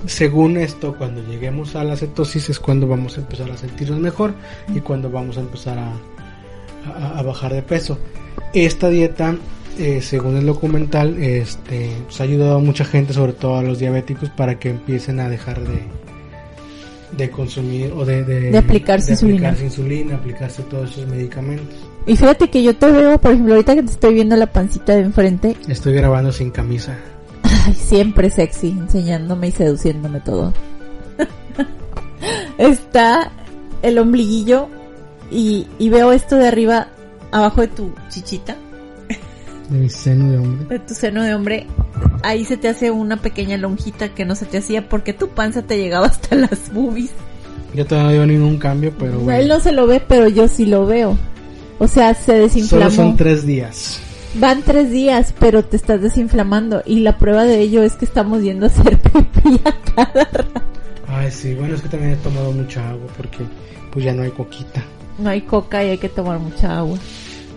Según esto, cuando lleguemos a la cetosis es cuando vamos a empezar a sentirnos mejor y cuando vamos a empezar a, a- a bajar de peso. Esta dieta, eh, según el documental, este, pues, ha ayudado a mucha gente, sobre todo a los diabéticos, para que empiecen a dejar de, de consumir o de, de, De aplicarse insulina. aplicarse insulina, aplicarse todos esos medicamentos. Y fíjate que yo te veo, por ejemplo, ahorita que te estoy viendo la pancita de enfrente, Estoy grabando sin camisa. ay, siempre sexy, enseñándome y seduciéndome todo. Está el ombliguillo y, y veo esto de arriba, abajo de tu chichita, De mi seno de hombre. de tu seno de hombre. Ahí se te hace una pequeña lonjita que no se te hacía porque tu panza te llegaba hasta las boobies. Yo todavía no veo ningún cambio, pero Él bueno. no se lo ve, pero yo sí lo veo. O sea, se desinflamó. Solo son tres días. Van tres días, pero te estás desinflamando. Y la prueba de ello es que estamos yendo a hacer pipí a cada rato. Ay, sí, bueno, es que también he tomado mucha agua porque pues ya no hay coquita. No hay coca y hay que tomar mucha agua.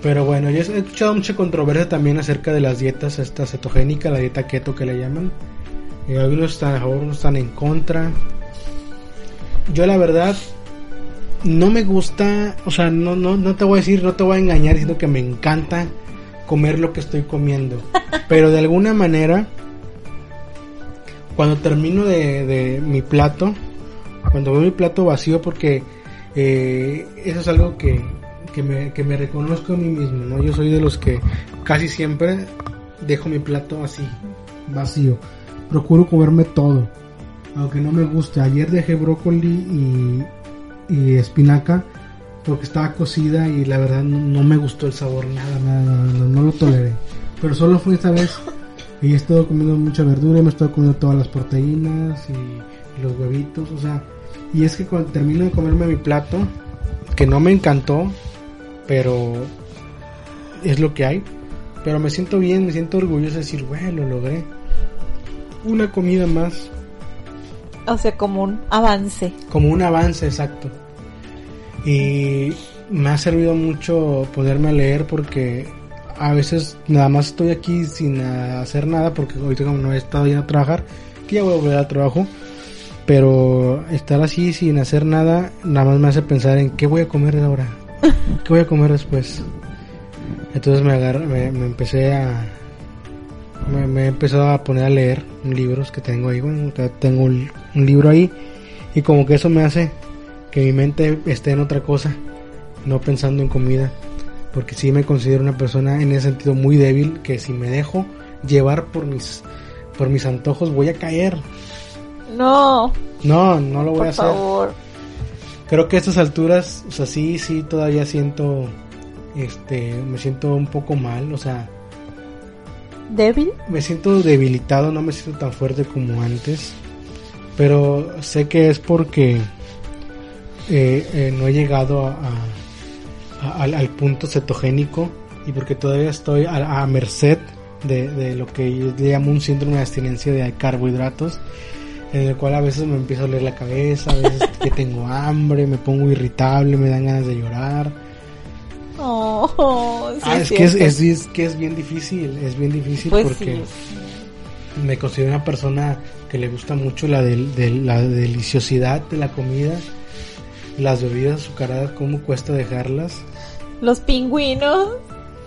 Pero bueno, yo he escuchado mucha controversia también acerca de las dietas, esta cetogénica, la dieta keto que le llaman. Y algunos están a favor, otros están en contra. Yo la verdad no me gusta, o sea, no, no, no te voy a decir, no te voy a engañar diciendo que me encanta comer lo que estoy comiendo. Pero de alguna manera, cuando termino de, de mi plato, cuando veo mi plato vacío, porque eh, eso es algo que, que, me, que me reconozco a mí mismo, ¿no? Yo soy de los que casi siempre dejo mi plato así, vacío. Procuro comerme todo, aunque no me guste. Ayer dejé brócoli y, y espinaca porque estaba cocida y la verdad no, me gustó el sabor, nada, nada, nada, no, lo toleré. Pero solo fue esta vez y he estado comiendo mucha verdura, me he estado comiendo todas las proteínas y los huevitos, o sea, y es que cuando termino de comerme mi plato, que no me encantó, pero es lo que hay, pero me siento bien, me siento orgulloso de decir, bueno, lo logré. Una comida más. O sea, como un avance. Como un avance, exacto. Y me ha servido mucho poderme leer porque a veces nada más estoy aquí sin hacer nada porque ahorita como no he estado yendo a trabajar, que ya voy a volver al trabajo, pero estar así sin hacer nada nada más me hace pensar en qué voy a comer ahora, qué voy a comer después. Entonces me agarré, me, empecé a me, he empezado a poner a leer libros que tengo ahí, bueno, tengo un libro ahí y como que eso me hace que mi mente esté en otra cosa, no pensando en comida, porque sí me considero una persona en ese sentido muy débil, que si me dejo llevar por mis por mis antojos voy a caer. No. No, no lo voy a hacer. Por favor. Creo que a estas alturas, o sea, sí, sí, todavía siento, este, me siento un poco mal, o sea. ¿Débil? Me siento debilitado, no me siento tan fuerte como antes. Pero sé que es porque eh, eh, no he llegado a, al, punto cetogénico y porque todavía estoy a, merced de, lo que yo llamo un síndrome de abstinencia de carbohidratos en el cual a veces me empieza a doler la cabeza, a veces que tengo hambre, me pongo irritable, me dan ganas de llorar. Oh, ah, es, que es, que es bien difícil, es bien difícil pues porque me considero una persona que le gusta mucho la, de la deliciosidad de la comida las bebidas azucaradas, ¿cómo cuesta dejarlas? Los pingüinos,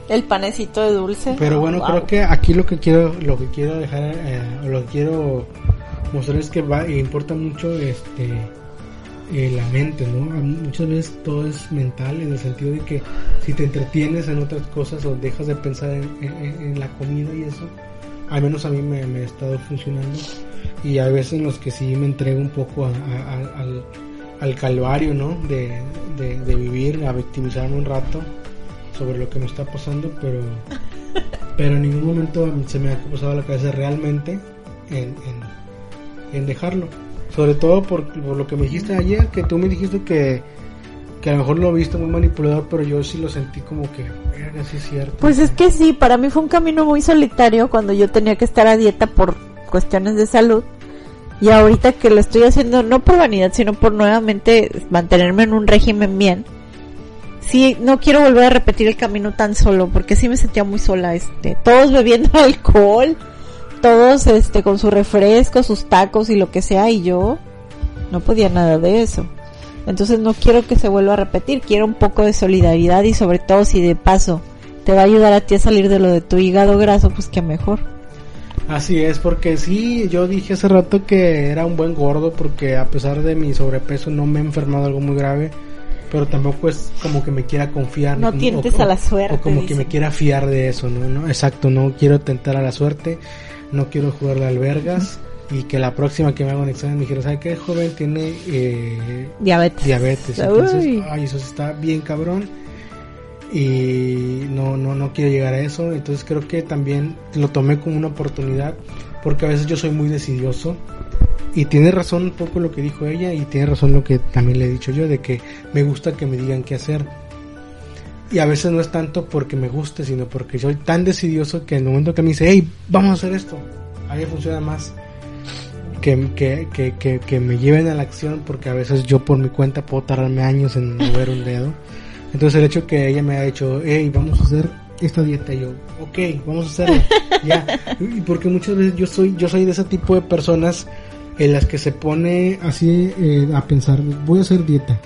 el panecito de dulce. Pero bueno, creo que aquí lo que quiero, lo que quiero dejar, eh, lo que quiero mostrar que va, importa mucho este eh, la mente, ¿no? Muchas veces todo es mental en el sentido de que si te entretienes en otras cosas o dejas de pensar en, la comida y eso, al menos a mí me, ha estado funcionando y hay veces en los que sí me entrego un poco al al calvario, ¿no? De, de, vivir, a victimizarme un rato sobre lo que me está pasando, pero, pero en ningún momento se me ha pasado la cabeza realmente en, en, dejarlo. Sobre todo por, lo que me dijiste ayer, que tú me dijiste que, que a lo mejor lo viste muy manipulador, pero yo sí lo sentí como que, sí es cierto. Pues es que sí, para mí fue un camino muy solitario cuando yo tenía que estar a dieta por cuestiones de salud y ahorita que lo estoy haciendo no por vanidad, sino por nuevamente mantenerme en un régimen bien. Sí, no quiero volver a repetir el camino tan solo, porque sí me sentía muy sola, este, todos bebiendo alcohol, todos este con su refresco, sus tacos y lo que sea, y yo no podía nada de eso. Entonces no quiero que se vuelva a repetir, quiero un poco de solidaridad y sobre todo si de paso te va a ayudar a ti a salir de lo de tu hígado graso, pues que mejor. Así es, porque sí, yo dije hace rato que era un buen gordo porque a pesar de mi sobrepeso no me he enfermado algo muy grave, pero tampoco es como que me quiera confiar. No tientes a la suerte. O como que me quiera fiar de eso, ¿no? ¿no? Exacto, no quiero tentar a la suerte, no quiero jugar de albergas y que la próxima que me haga un examen me dijera, ¿sabe qué joven tiene eh, diabetes? Diabetes. Entonces, ay, eso está bien cabrón y no, no, no quiero llegar a eso. Entonces creo que también lo tomé como una oportunidad porque a veces yo soy muy decidioso y tiene razón un poco lo que dijo ella y tiene razón lo que también le he dicho yo de que me gusta que me digan qué hacer. Y a veces no es tanto porque me guste, sino porque soy tan decidioso que en el momento que me dice, hey, vamos a hacer esto, a mí funciona más. Que, que, que, que, me lleven a la acción porque a veces yo por mi cuenta puedo tardarme años en mover un dedo Entonces el hecho que ella me ha dicho, hey, vamos a hacer esta dieta, yo, ok, vamos a hacerla, ya. Y porque muchas veces yo soy, yo soy de ese tipo de personas en las que se pone así eh, a pensar, voy a hacer dieta.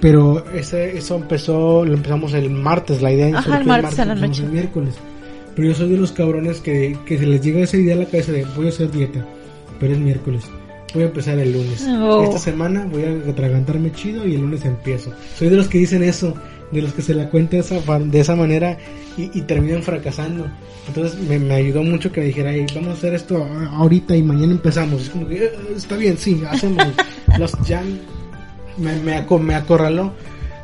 Pero ese, eso empezó, lo empezamos el martes, la idea Ajá, el martes a la noche. el miércoles. Pero yo soy de los cabrones que, que se les llega esa idea a la cabeza de voy a hacer dieta, pero es miércoles. Voy a empezar el lunes. Oh. Esta semana voy a atragantarme chido y el lunes empiezo. Soy de los que dicen eso, de los que se la cuenta de esa, fa- de esa manera y, y terminan fracasando. Entonces me, me ayudó mucho que me dijera, "Ey, vamos a hacer esto ahorita y mañana empezamos. Es como que, "Eh, está bien, sí, hacemos. los ya me, me, me acorraló.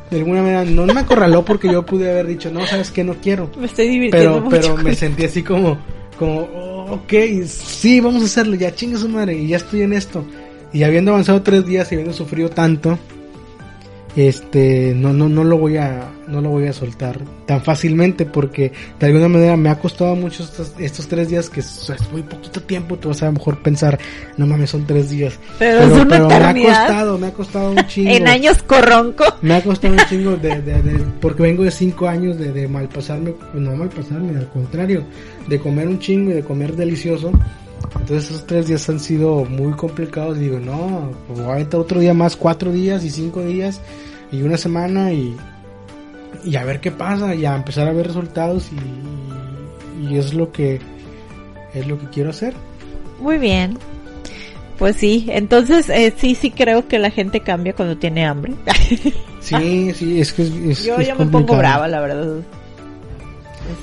De alguna manera, no me acorraló porque yo pude haber dicho, no, sabes que no quiero. Me estoy divirtiendo Pero, mucho. pero me sentí así como, como, oh, ok, sí, vamos a hacerlo, ya chingue su madre, y ya estoy en esto. Y habiendo avanzado tres días y habiendo sufrido tanto, este, no, no, no lo voy a, no lo voy a soltar tan fácilmente porque de alguna manera me ha costado mucho estos, estos tres días que es, muy poquito tiempo, tú vas a lo mejor pensar, no mames, son tres días. Pero es una me ha costado, me ha costado un chingo. En años corronco. Me ha costado un chingo de, de- de- porque vengo de cinco años de, de malpasarme, no malpasarme, al contrario, de comer un chingo y de comer delicioso. Entonces esos tres días han sido muy complicados. Digo, no, pues voy a aventar otro día más, cuatro días y cinco días y una semana y, y a ver qué pasa y a empezar a ver resultados y, y es lo que es lo que quiero hacer. Muy bien. Pues sí, entonces eh, sí, sí creo que la gente cambia cuando tiene hambre. Sí, sí, es que es, es- yo es yo me pongo brava, la verdad.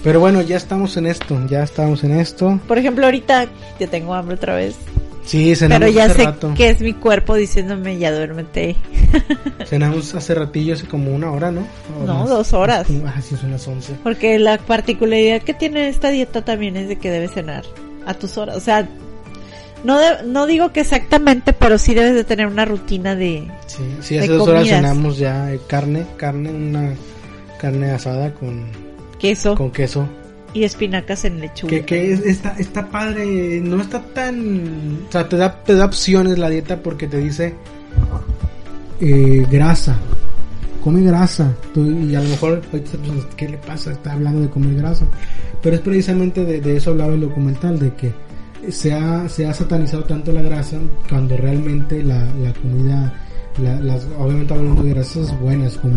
Pero bueno, ya estamos en esto, ya estamos en esto. Por ejemplo, ahorita ya tengo hambre otra vez. Sí, cenamos Pero ya hace sé rato. que es mi cuerpo diciéndome ya duérmete. Cenamos hace ratillo, hace como una hora, ¿no? O No, más. dos horas. Ah, sí, son las 11. Porque la particularidad que tiene esta dieta también es de que debes cenar a tus horas. O sea, no, de- no digo que exactamente, pero sí debes de tener una rutina de... Sí, sí De hace dos horas comidas. cenamos ya eh, carne, carne, una carne asada con, queso con queso. y espinacas en lechuga. Que, que es- está, está padre, no está tan... O sea, te da, te da opciones la dieta porque te dice eh, grasa. Come grasa. Tú- y a lo mejor estás pensando, ¿qué le pasa? Está hablando de comer grasa. Pero es precisamente de, de eso hablaba el documental, de que se ha, se ha satanizado tanto la grasa cuando realmente la, la comida, la- las, obviamente hablando de grasas buenas como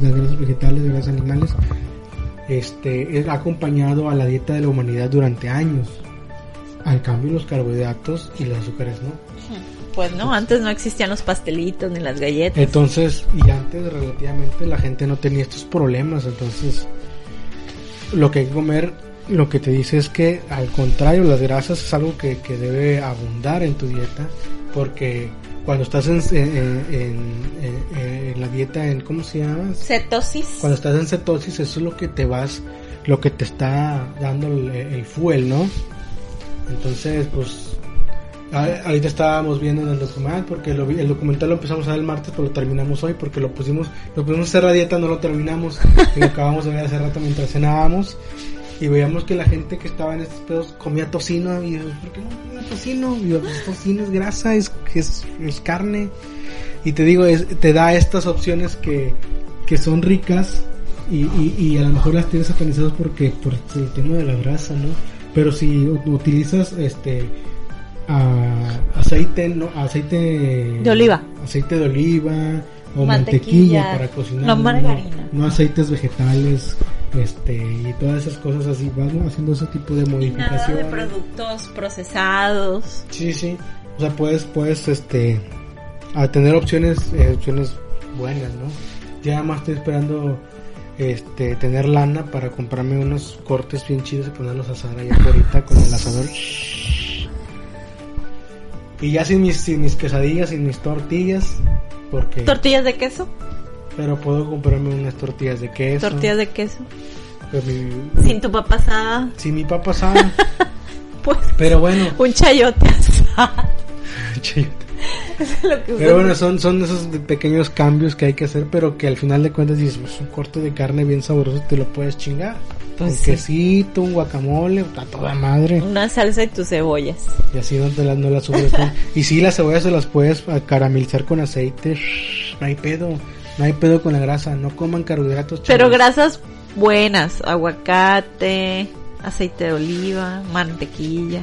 de grasas vegetales, de grasas animales, este, es- ha acompañado a la dieta de la humanidad durante años. Al cambio los carbohidratos y los azúcares no. Pues no, antes no existían los pastelitos ni las galletas. Entonces, y antes relativamente la gente no tenía estos problemas, entonces lo que hay que comer, lo que te dice es que al contrario, las grasas es algo que, que debe abundar en tu dieta, porque cuando estás en, en, en- en- en la dieta, en ¿cómo se llama? Cetosis. Cuando estás en cetosis, eso es lo que te vas, lo que te está dando el, el fuel, ¿no? Entonces, pues, ahorita estábamos viendo en el documental, porque lo el documental lo empezamos a ver el martes, pero lo terminamos hoy, porque lo pusimos, lo pusimos a hacer la dieta, no lo terminamos, y lo acabamos de ver hace rato mientras cenábamos, y veíamos que la gente que estaba en estos pedos comía tocino, y yo, ¿por qué no comía tocino? Y yo, pues tocino es grasa, es, es, es carne, y te digo, es, te da estas opciones que, que son ricas y, y, y a lo mejor las tienes satanizadas porque por el tema de la grasa, ¿no? Pero si utilizas este a- aceite, no, aceite De oliva. aceite de oliva o Mantequilla, mantequilla, para cocinar, no margarina. no aceites vegetales, este y todas esas cosas así, vamos haciendo ese tipo de Y nada de modificaciones. productos procesados. Sí, sí. O sea, puedes, puedes, este, a tener opciones, eh, opciones buenas, ¿no? Ya más estoy esperando, este, tener lana para comprarme unos cortes bien chidos y ponerlos a asar allá ahorita con el asador. Y ya sin mis, sin mis quesadillas, sin mis tortillas, porque, Tortillas de queso. Pero puedo comprarme unas tortillas de queso. Tortillas de queso. mi- Sin tu papá asada. sin mi papá sabe. Pues pero bueno, un chayote asado. Es lo que Pero bueno, son, son esos pequeños cambios que hay que hacer, pero que al final de cuentas dices, pues un corte de carne bien sabroso te lo puedes chingar. Pues un sí. quesito, un guacamole, a toda madre. Una salsa y tus cebollas. Y así no te las, no las subes. y sí, las cebollas se las puedes caramelizar con aceite. No hay pedo. No hay pedo con la grasa, no coman carbohidratos. Pero grasas buenas, aguacate, aceite de oliva, mantequilla.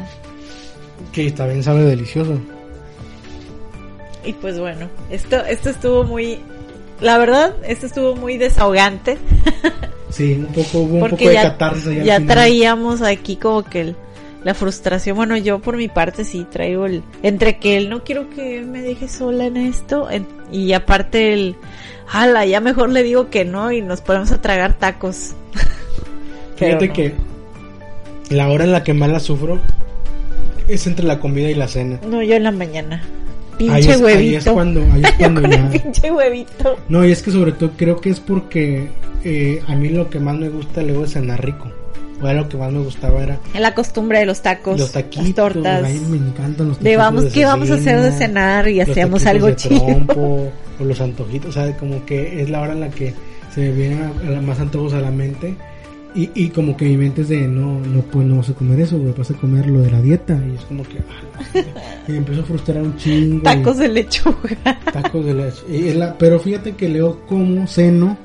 Que también sabe delicioso. Y pues bueno, esto, esto estuvo muy, la verdad, esto estuvo muy desahogante. Sí, un poco, hubo un porque poco de ya, al ya traíamos aquí como que el- la frustración. Bueno, yo por mi parte sí traigo el, entre que él no quiero que me deje sola en esto, en- y aparte el, ala, ya mejor le digo que no y nos ponemos a tragar tacos. Fíjate no. que la hora en la que más la sufro es entre la comida y la cena. No, yo en la mañana. Ahí Pinche es, huevito. ahí es cuando, ahí es ya- pinche huevito. No, y es que sobre todo creo que es porque eh, a mí lo que más me gusta luego es cenar rico. Era lo que más me gustaba era En la costumbre de los tacos, los taquitos. las tortas. A mí me encantan los De taquitos vamos, de ¿qué vamos a hacer de cenar? Y hacíamos algo de chido. trompo, o los antojitos, o sea, como que es la hora en la que se me vienen más antojos a la mente. Y, y como que mi mente es de, no, no, pues no vas a comer eso, güey, vas a comer lo de la dieta. Y es como que, ah, y me empiezo a frustrar un chingo. y- Tacos de lechuga. Tacos de leche. Y es la- pero fíjate que leo como ceno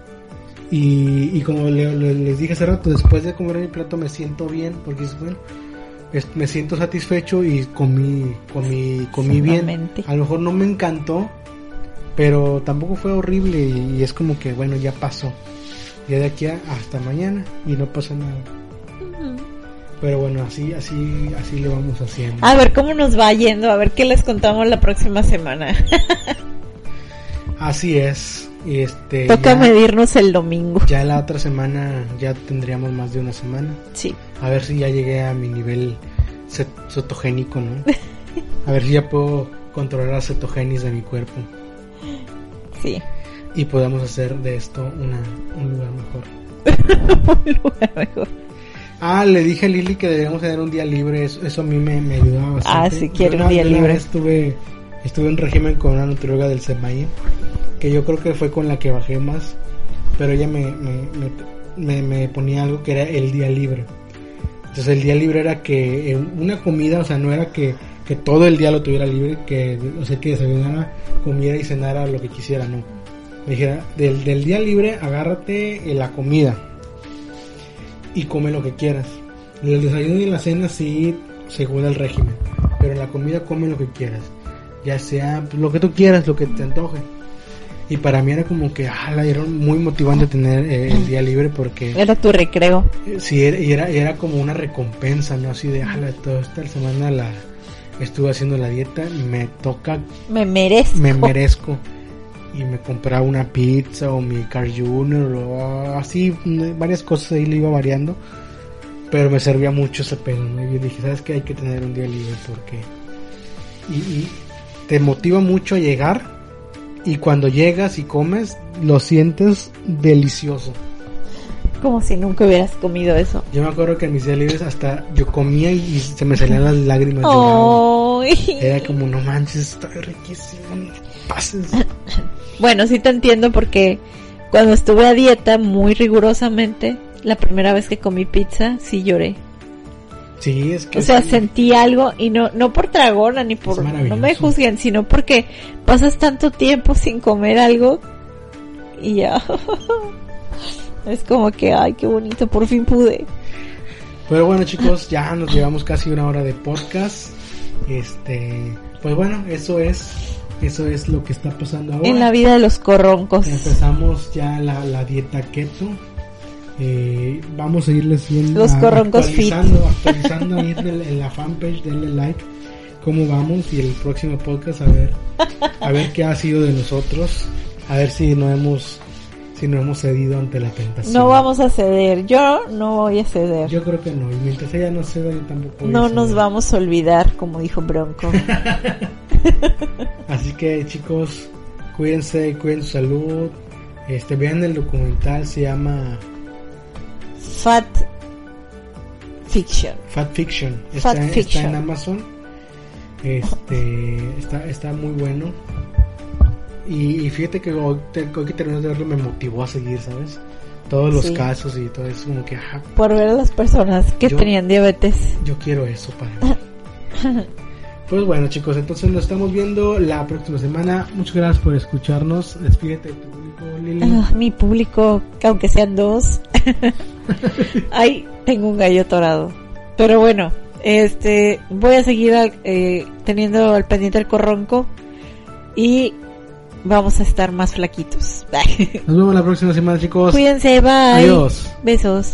y, y como le- le- les dije hace rato, después de comer mi plato me siento bien porque es bueno, es- me siento satisfecho y comí, comí, comí bien. A lo mejor no me encantó, pero tampoco fue horrible y, y es como que bueno, ya pasó. Ya de aquí a- hasta mañana y no pasa nada. Pero bueno, así, así, así le vamos haciendo. A ver cómo nos va yendo, a ver qué les contamos la próxima semana. Así es. Y este. Toca ya- medirnos el domingo. Ya la otra semana ya tendríamos más de una semana. Sí. A ver si ya llegué a mi nivel cet- cetogénico, ¿no? A ver si ya puedo controlar la cetogenis de mi cuerpo Sí. y podamos hacer de esto una, un lugar mejor. Un lugar mejor. Ah, le dije a Lili que deberíamos tener un día libre, eso, eso a mí me, me ayudaba bastante. Ah, sí, quiere un día libre. Estuve, estuve en régimen con una nutrióloga del SEMAI, que yo creo que fue con la que bajé más, pero ella me, me, me, ponía algo que era el día libre. Entonces el día libre era que eh, una comida, o sea, no era que, que todo el día lo tuviera libre, que, o sea, que desayunara, comiera y cenara lo que quisiera, no. Me dijera, del, del día libre agárrate eh, la comida y come lo que quieras. El desayuno y la cena sí, según el régimen, pero en la comida come lo que quieras, ya sea pues, lo que tú quieras, lo que te antoje. Y para mí era como que, ah, era muy motivante tener eh, el día libre porque Era tu recreo. Sí, era, y era, era como una recompensa, ¿no? Así de, ala, toda esta semana la estuve haciendo la dieta, me toca, Me merezco. me merezco. Y me compraba una pizza o mi Car Junior o así, varias cosas ahí le iba variando. Pero me servía mucho ese pedo, ¿no? Y yo dije, ¿sabes qué? Hay que tener un día libre porque... Y, y te motiva mucho a llegar y cuando llegas y comes, lo sientes delicioso. Como si nunca hubieras comido eso. Yo me acuerdo que en mis días libres hasta yo comía y, se me salían las lágrimas. Ay. Era como, no manches, está riquísimo, no pases. Bueno, sí te entiendo porque cuando estuve a dieta muy rigurosamente, la primera vez que comí pizza, sí lloré. Sí, es que... O sea, sí. sentí algo y no no por tragona ni por no me juzguen, sino porque pasas tanto tiempo sin comer algo y ya es como que ay, qué bonito, por fin pude. Pero bueno, chicos, ya nos llevamos casi una hora de podcast. Este, pues bueno, eso es, eso es lo que está pasando ahora. En la vida de los corroncos. Empezamos ya la, la dieta keto. Eh, vamos a irles viendo Los corroncos fit. actualizando, actualizando ahí en, el- en la fanpage, denle like cómo vamos y el próximo podcast a ver a ver qué ha sido de nosotros, a ver si no hemos si no hemos cedido ante la tentación. No vamos a ceder, yo no voy a ceder. Yo creo que no, y mientras ella no ceda yo tampoco. voy a no nos vamos a olvidar, como dijo Bronco. Así que chicos, cuídense, cuiden su salud. Este, vean el documental, se llama Fat Fiction. Fat Fiction. Fat está, en Amazon. Este, está, está muy bueno. Y, y fíjate que hoy, te- hoy que terminé de verlo me motivó a seguir, ¿sabes? Todos los Sí. casos y todo eso, como que, ajá, Por ver a las personas que Yo- tenían diabetes. yo quiero eso para mí. Pues bueno, chicos, entonces nos estamos viendo la próxima semana. Muchas gracias por escucharnos. Despídete de tu público, Lili. Ah, mi público, que aunque sean dos. Ay, tengo un gallo torado. Pero bueno, este, voy a seguir eh, teniendo al pendiente el corronco y vamos a estar más flaquitos. Nos vemos la próxima semana, chicos. Cuídense, bye. Adiós. Besos.